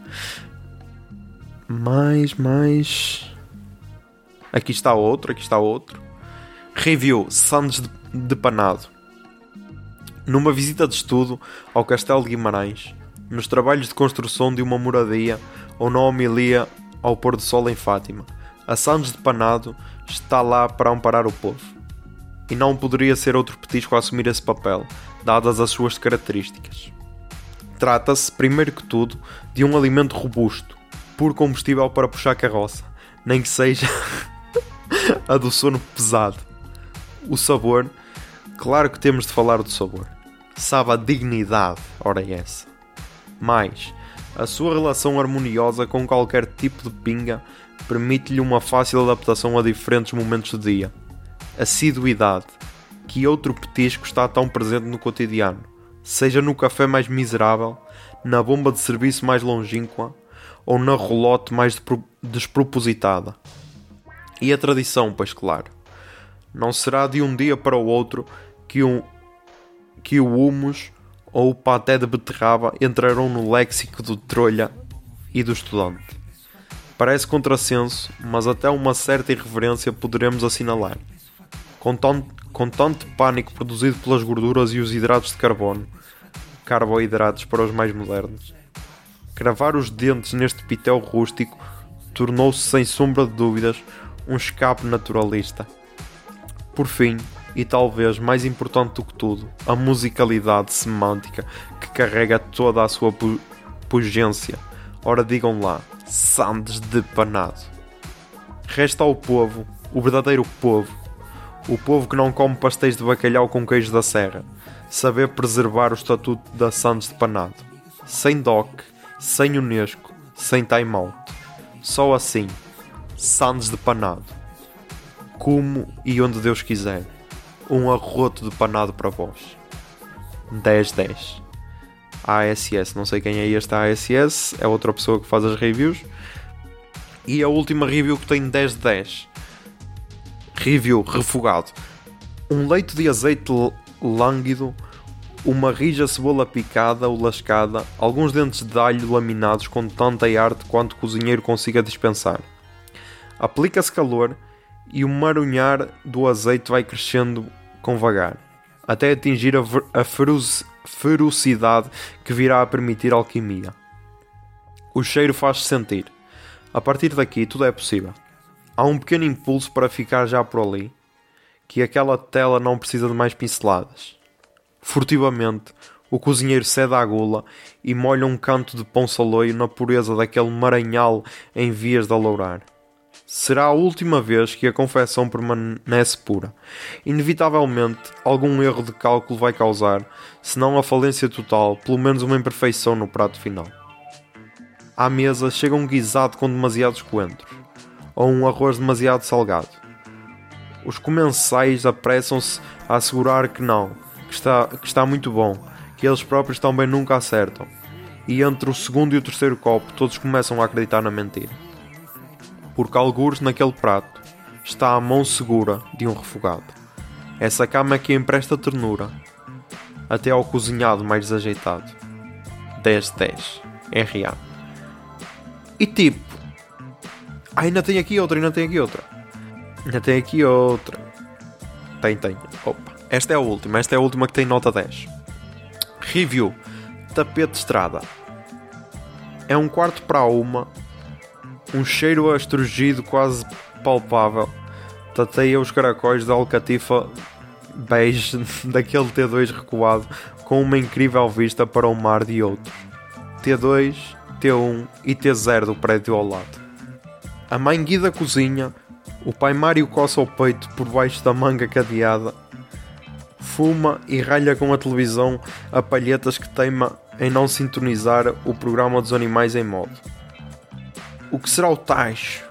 Mais, mais. Aqui está outro, aqui está outro. Review Sandes de, de Panado. Numa visita de estudo ao Castelo de Guimarães, nos trabalhos de construção de uma moradia ou na homilia ao pôr do sol em Fátima, a Sandes de Panado está lá para amparar o povo. E não poderia ser outro petisco a assumir esse papel, dadas as suas características. Trata-se, primeiro que tudo, de um alimento robusto, puro combustível para puxar carroça, nem que seja a do sono pesado. O sabor, claro que temos de falar do sabor. Sabe a dignidade, ora é essa. Mais, a sua relação harmoniosa com qualquer tipo de pinga permite-lhe uma fácil adaptação a diferentes momentos do dia. Assiduidade, que outro petisco está tão presente no cotidiano, seja no café mais miserável, na bomba de serviço mais longínqua ou na rolote mais despropositada. E a tradição, pois claro. Não será de um dia para o outro que, um, que o humus ou o paté de beterraba entrarão no léxico do trolha e do estudante. Parece contrassenso, mas até uma certa irreverência poderemos assinalar. Com tanto, com tanto pânico produzido pelas gorduras e os hidratos de carbono, carboidratos para os mais modernos, cravar os dentes neste pitel rústico tornou-se sem sombra de dúvidas um escape naturalista. Por fim, e talvez mais importante do que tudo, a musicalidade semântica que carrega toda a sua pu pugência. Ora, digam lá, Sandes de Panado. Resta ao povo, o verdadeiro povo, o povo que não come pastéis de bacalhau com queijo da serra, saber preservar o estatuto da Sandes de Panado. Sem DOC, sem Unesco, sem time-out. Só assim, Sandes de Panado. Como e onde Deus quiser um arroto de panado para vós. 10-10. ASS, não sei quem é este ASS, é outra pessoa que faz as reviews. E a última review que tem 10-10. Review refogado. Um leito de azeite lânguido, uma rija cebola picada ou lascada, alguns dentes de alho laminados com tanta arte quanto o cozinheiro consiga dispensar. Aplica-se calor e o marunhar do azeite vai crescendo com vagar, até atingir a, a ferocidade que virá a permitir a alquimia. O cheiro faz-se sentir. A partir daqui tudo é possível. Há um pequeno impulso para ficar já por ali, que aquela tela não precisa de mais pinceladas. Furtivamente, o cozinheiro cede à gula e molha um canto de pão saloio na pureza daquele maranhal em vias de alourar. Será a última vez que a confecção permanece pura. Inevitavelmente, algum erro de cálculo vai causar, se não a falência total, pelo menos uma imperfeição no prato final. À mesa chega um guisado com demasiados coentros, ou um arroz demasiado salgado. Os comensais apressam-se a assegurar que não, que está, que está muito bom, que eles próprios também nunca acertam. E entre o segundo e o terceiro copo, todos começam a acreditar na mentira. Porque algures naquele prato está a mão segura de um refogado. Essa cama que empresta ternura, até ao cozinhado mais desajeitado. 10-10. RA. E tipo, ah, ainda tem aqui outra, ainda tem aqui outra. Ainda tem aqui outra. Tem, tem. Opa. Esta é a última. Esta é a última que tem nota 10. Review. Tapete de estrada. É um quarto para uma. Um cheiro a estrugido quase palpável. Tateia os caracóis da alcatifa bege daquele T2 recuado com uma incrível vista para o mar de outros. T2, T1 e T0 do prédio ao lado. A mãe Guida cozinha, o pai Mário coça o peito por baixo da manga cadeada, fuma e ralha com a televisão a palhetas que teima em não sintonizar o programa dos animais em modo. O que será o tacho?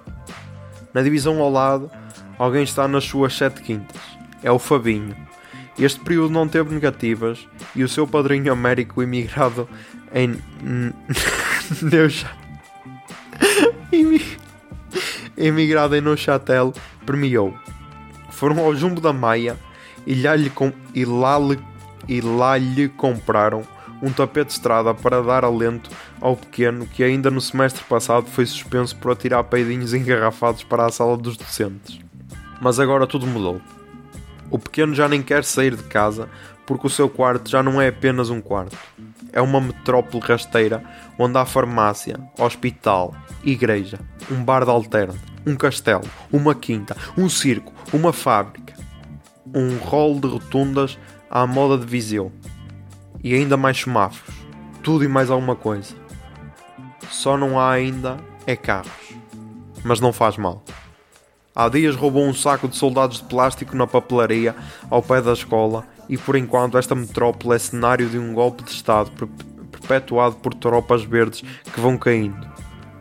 Na divisão ao lado, alguém está nas suas sete quintas. É o Fabinho. Este período não teve negativas e o seu padrinho Américo imigrado em. Deus. Emigrado em Neuchâtel premiou. Foram ao Jumbo da Maia e lá lhe, com- e lá lhe- e lá lhe compraram um tapete de estrada para dar alento ao pequeno que ainda no semestre passado foi suspenso por atirar peidinhos engarrafados para a sala dos docentes. Mas agora tudo mudou. O pequeno já nem quer sair de casa porque o seu quarto já não é apenas um quarto. É uma metrópole rasteira onde há farmácia, hospital, igreja, um bar de alterno, um castelo, uma quinta, um circo, uma fábrica, um rol de rotundas à moda de Viseu e ainda mais semáforos, tudo e mais alguma coisa. Só não há ainda é carros, mas não faz mal. Há dias roubou um saco de soldados de plástico na papelaria ao pé da escola e por enquanto esta metrópole é cenário de um golpe de Estado per- perpetuado por tropas verdes que vão caindo,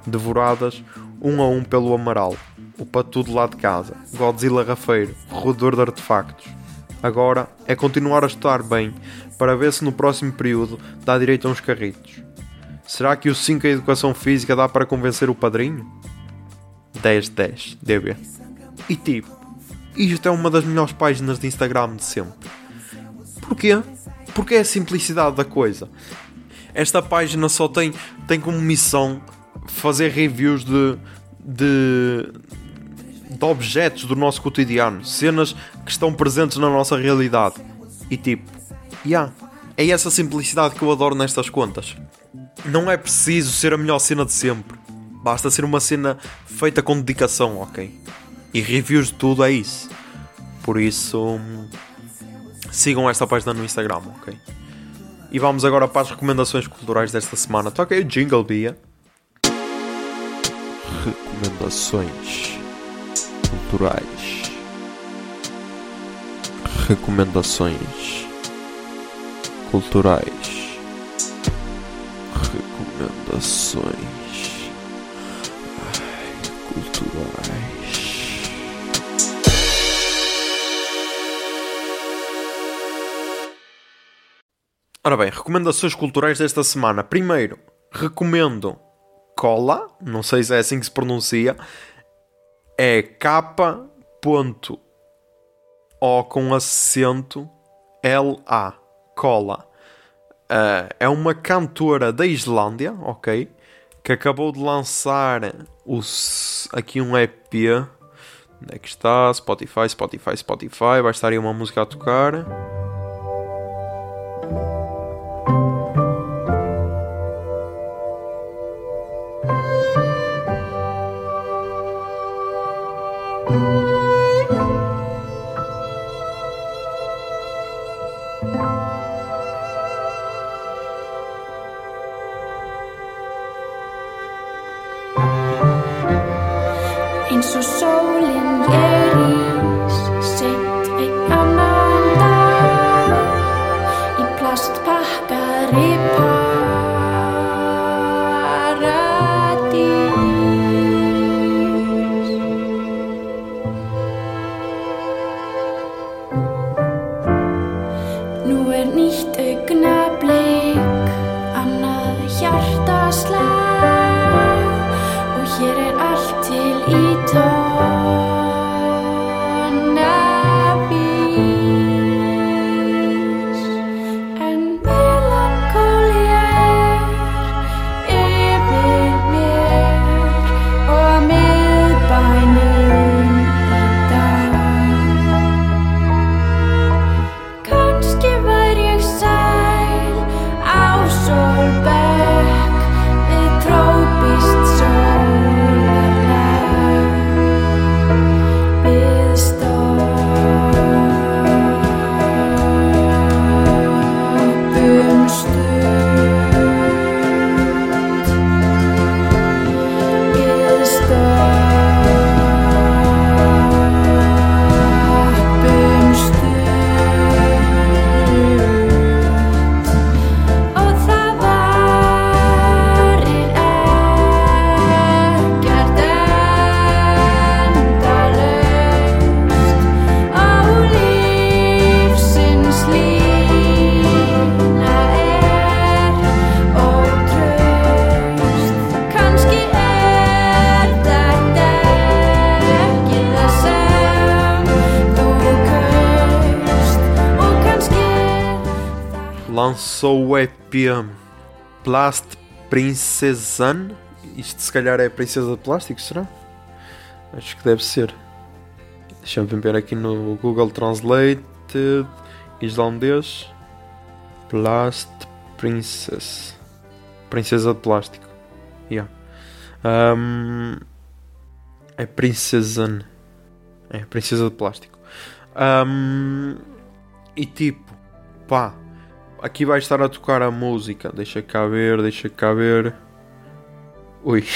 devoradas um a um pelo Amaral, o patudo lá de casa, Godzilla Rafeiro, roedor de artefactos. Agora é continuar a estudar bem para ver se no próximo período dá direito a uns carritos. Será que o 5 a Educação Física dá para convencer o padrinho? 10-10, DB. E tipo, isto é uma das melhores páginas de Instagram de sempre. Porquê? Porque é a simplicidade da coisa. Esta página só tem, tem como missão fazer reviews de, de, de objetos do nosso cotidiano, cenas que estão presentes na nossa realidade. E tipo, yeah, é essa simplicidade que eu adoro nestas contas. Não é preciso ser a melhor cena de sempre. Basta ser uma cena feita com dedicação, ok? E reviews de tudo é isso. Por isso, sigam esta página no Instagram, ok? E vamos agora para as recomendações culturais desta semana. Toca aí o jingle, Bia. Recomendações culturais. Recomendações culturais. Recomendações ai, culturais. Ora bem, recomendações culturais desta semana. Primeiro, recomendo cola, não sei se é assim que se pronuncia, é K.O com acento L-A, cola. Ah, é uma cantora da Islândia, ok? que acabou de lançar o, s- aqui um EP. Onde é que está? Spotify, Spotify, Spotify. Vai estar aí uma música a tocar. Lançou o EP Blast Princesan. Isto se calhar é a Princesa de Plástico, será? Acho que deve ser. Deixa-me ver aqui no Google Translate. Islandês. Blast Princess. Princesa de Plástico. Yeah. Um, é Princesan. É Princesa de Plástico. Um, e tipo, pá, aqui vai estar a tocar a música. Deixa cá ver, deixa cá ver. Ui.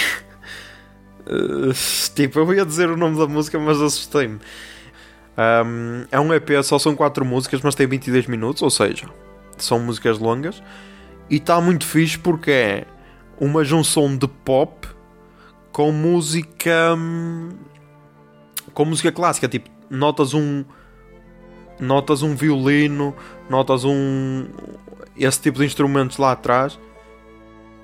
Tipo, eu ia dizer o nome da música, mas assustei-me. Um, é um EP, só são 4 músicas, mas tem 22 minutos, ou seja, são músicas longas. E está muito fixe porque é uma junção de pop com música. hum, com música clássica. Tipo, notas um. Notas um violino, notas um. esse tipo de instrumentos lá atrás.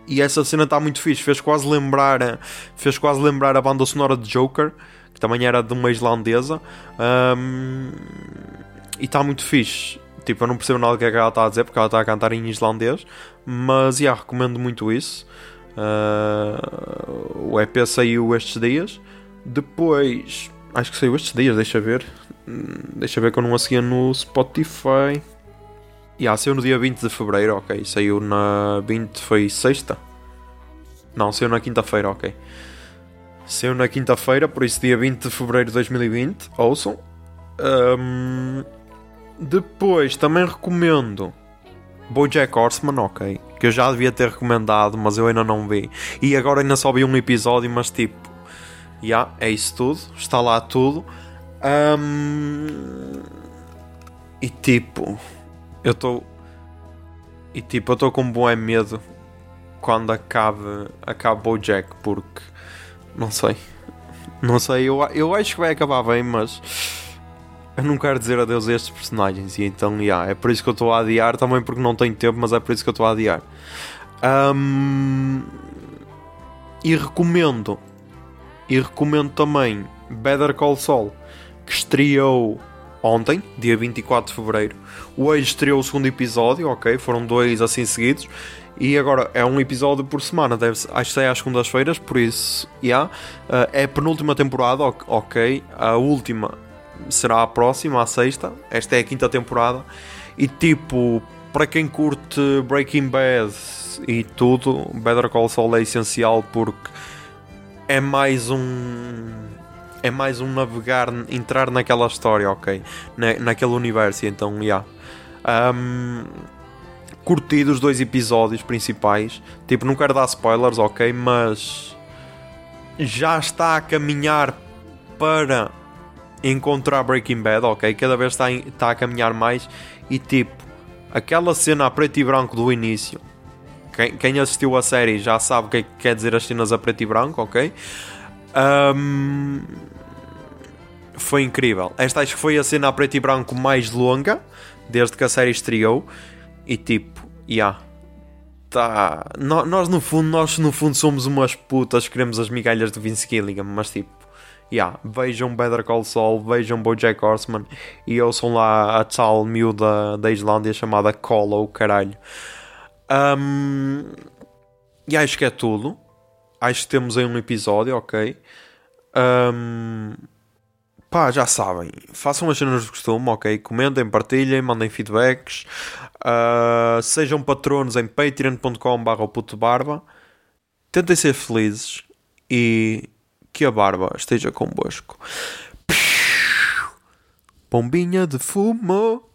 E essa cena está muito fixe. Fez quase lembrar. Fez quase lembrar a banda sonora de Joker, que também era de uma islandesa. Ahm, e está muito fixe. Tipo, eu não percebo nada do que é que ela está a dizer, porque ela está a cantar em islandês. Mas, já, recomendo muito isso. Ah, o EP saiu estes dias. Depois, acho que saiu estes dias, deixa ver. Hum, Deixa ver que eu não a seguia no Spotify. Yeah, saiu no dia 20 de Fevereiro, ok. Saiu na 20, foi sexta? Não, saiu na quinta-feira, ok. Saiu na quinta-feira, por isso dia 20 de Fevereiro de 2020. Ouçam. Ahm, depois, também recomendo BoJack Horseman, ok. Que eu já devia ter recomendado, mas eu ainda não vi. E agora ainda só vi um episódio, mas tipo... Já, é isso tudo. Está lá tudo. Ahm, e tipo... Eu estou... E tipo, eu estou com um bom medo quando acabe, acabe BoJack, porque... Não sei. Não sei, eu, eu acho que vai acabar bem, mas... Eu não quero dizer adeus a estes personagens, e então, yeah, é por isso que eu estou a adiar, também porque não tenho tempo, mas é por isso que eu estou a adiar. Ahm, e recomendo, e recomendo também Better Call Saul, que estreou ontem, dia 24 de Fevereiro. Hoje estreou o segundo episódio, ok? Foram dois assim seguidos. E agora é um episódio por semana, deve acho que sai às segundas-feiras, por isso, yeah. Uh, é a penúltima temporada, ok. A última será a próxima, a sexta. Esta é a quinta temporada. E tipo, para quem curte Breaking Bad e tudo, Better Call Saul é essencial porque é mais um é mais um navegar, entrar naquela história, ok? Na, naquele universo, então, já. Yeah. Um, curti dos dois episódios principais. Tipo, não quero dar spoilers, ok? Mas já está a caminhar para encontrar Breaking Bad, ok? Cada vez está, está a caminhar mais. E tipo, aquela cena a preto e branco do início. Quem, quem assistiu a série já sabe o que é que quer dizer as cenas a preto e branco, ok? Ahm, foi incrível. Esta acho que foi a cena a preto e branco mais longa desde que a série estreou. E tipo, já. Yeah, tá. no- Nós no fundo, nós no fundo somos umas putas, queremos as migalhas de Vince Gilligan, mas tipo, yeah, vejam Better Call Saul, vejam BoJack Horseman e ouçam lá a tal miúda da Islândia chamada Colo, caralho. Um, e acho que é tudo. Acho que temos aí um episódio, ok. Um, pá, já sabem. Façam as cenas de costume, ok? Comentem, partilhem, mandem feedbacks. Uh, sejam patronos em patreon.com.br putobarba. Tentem ser felizes e que a barba esteja convosco. Pombinha de fumo.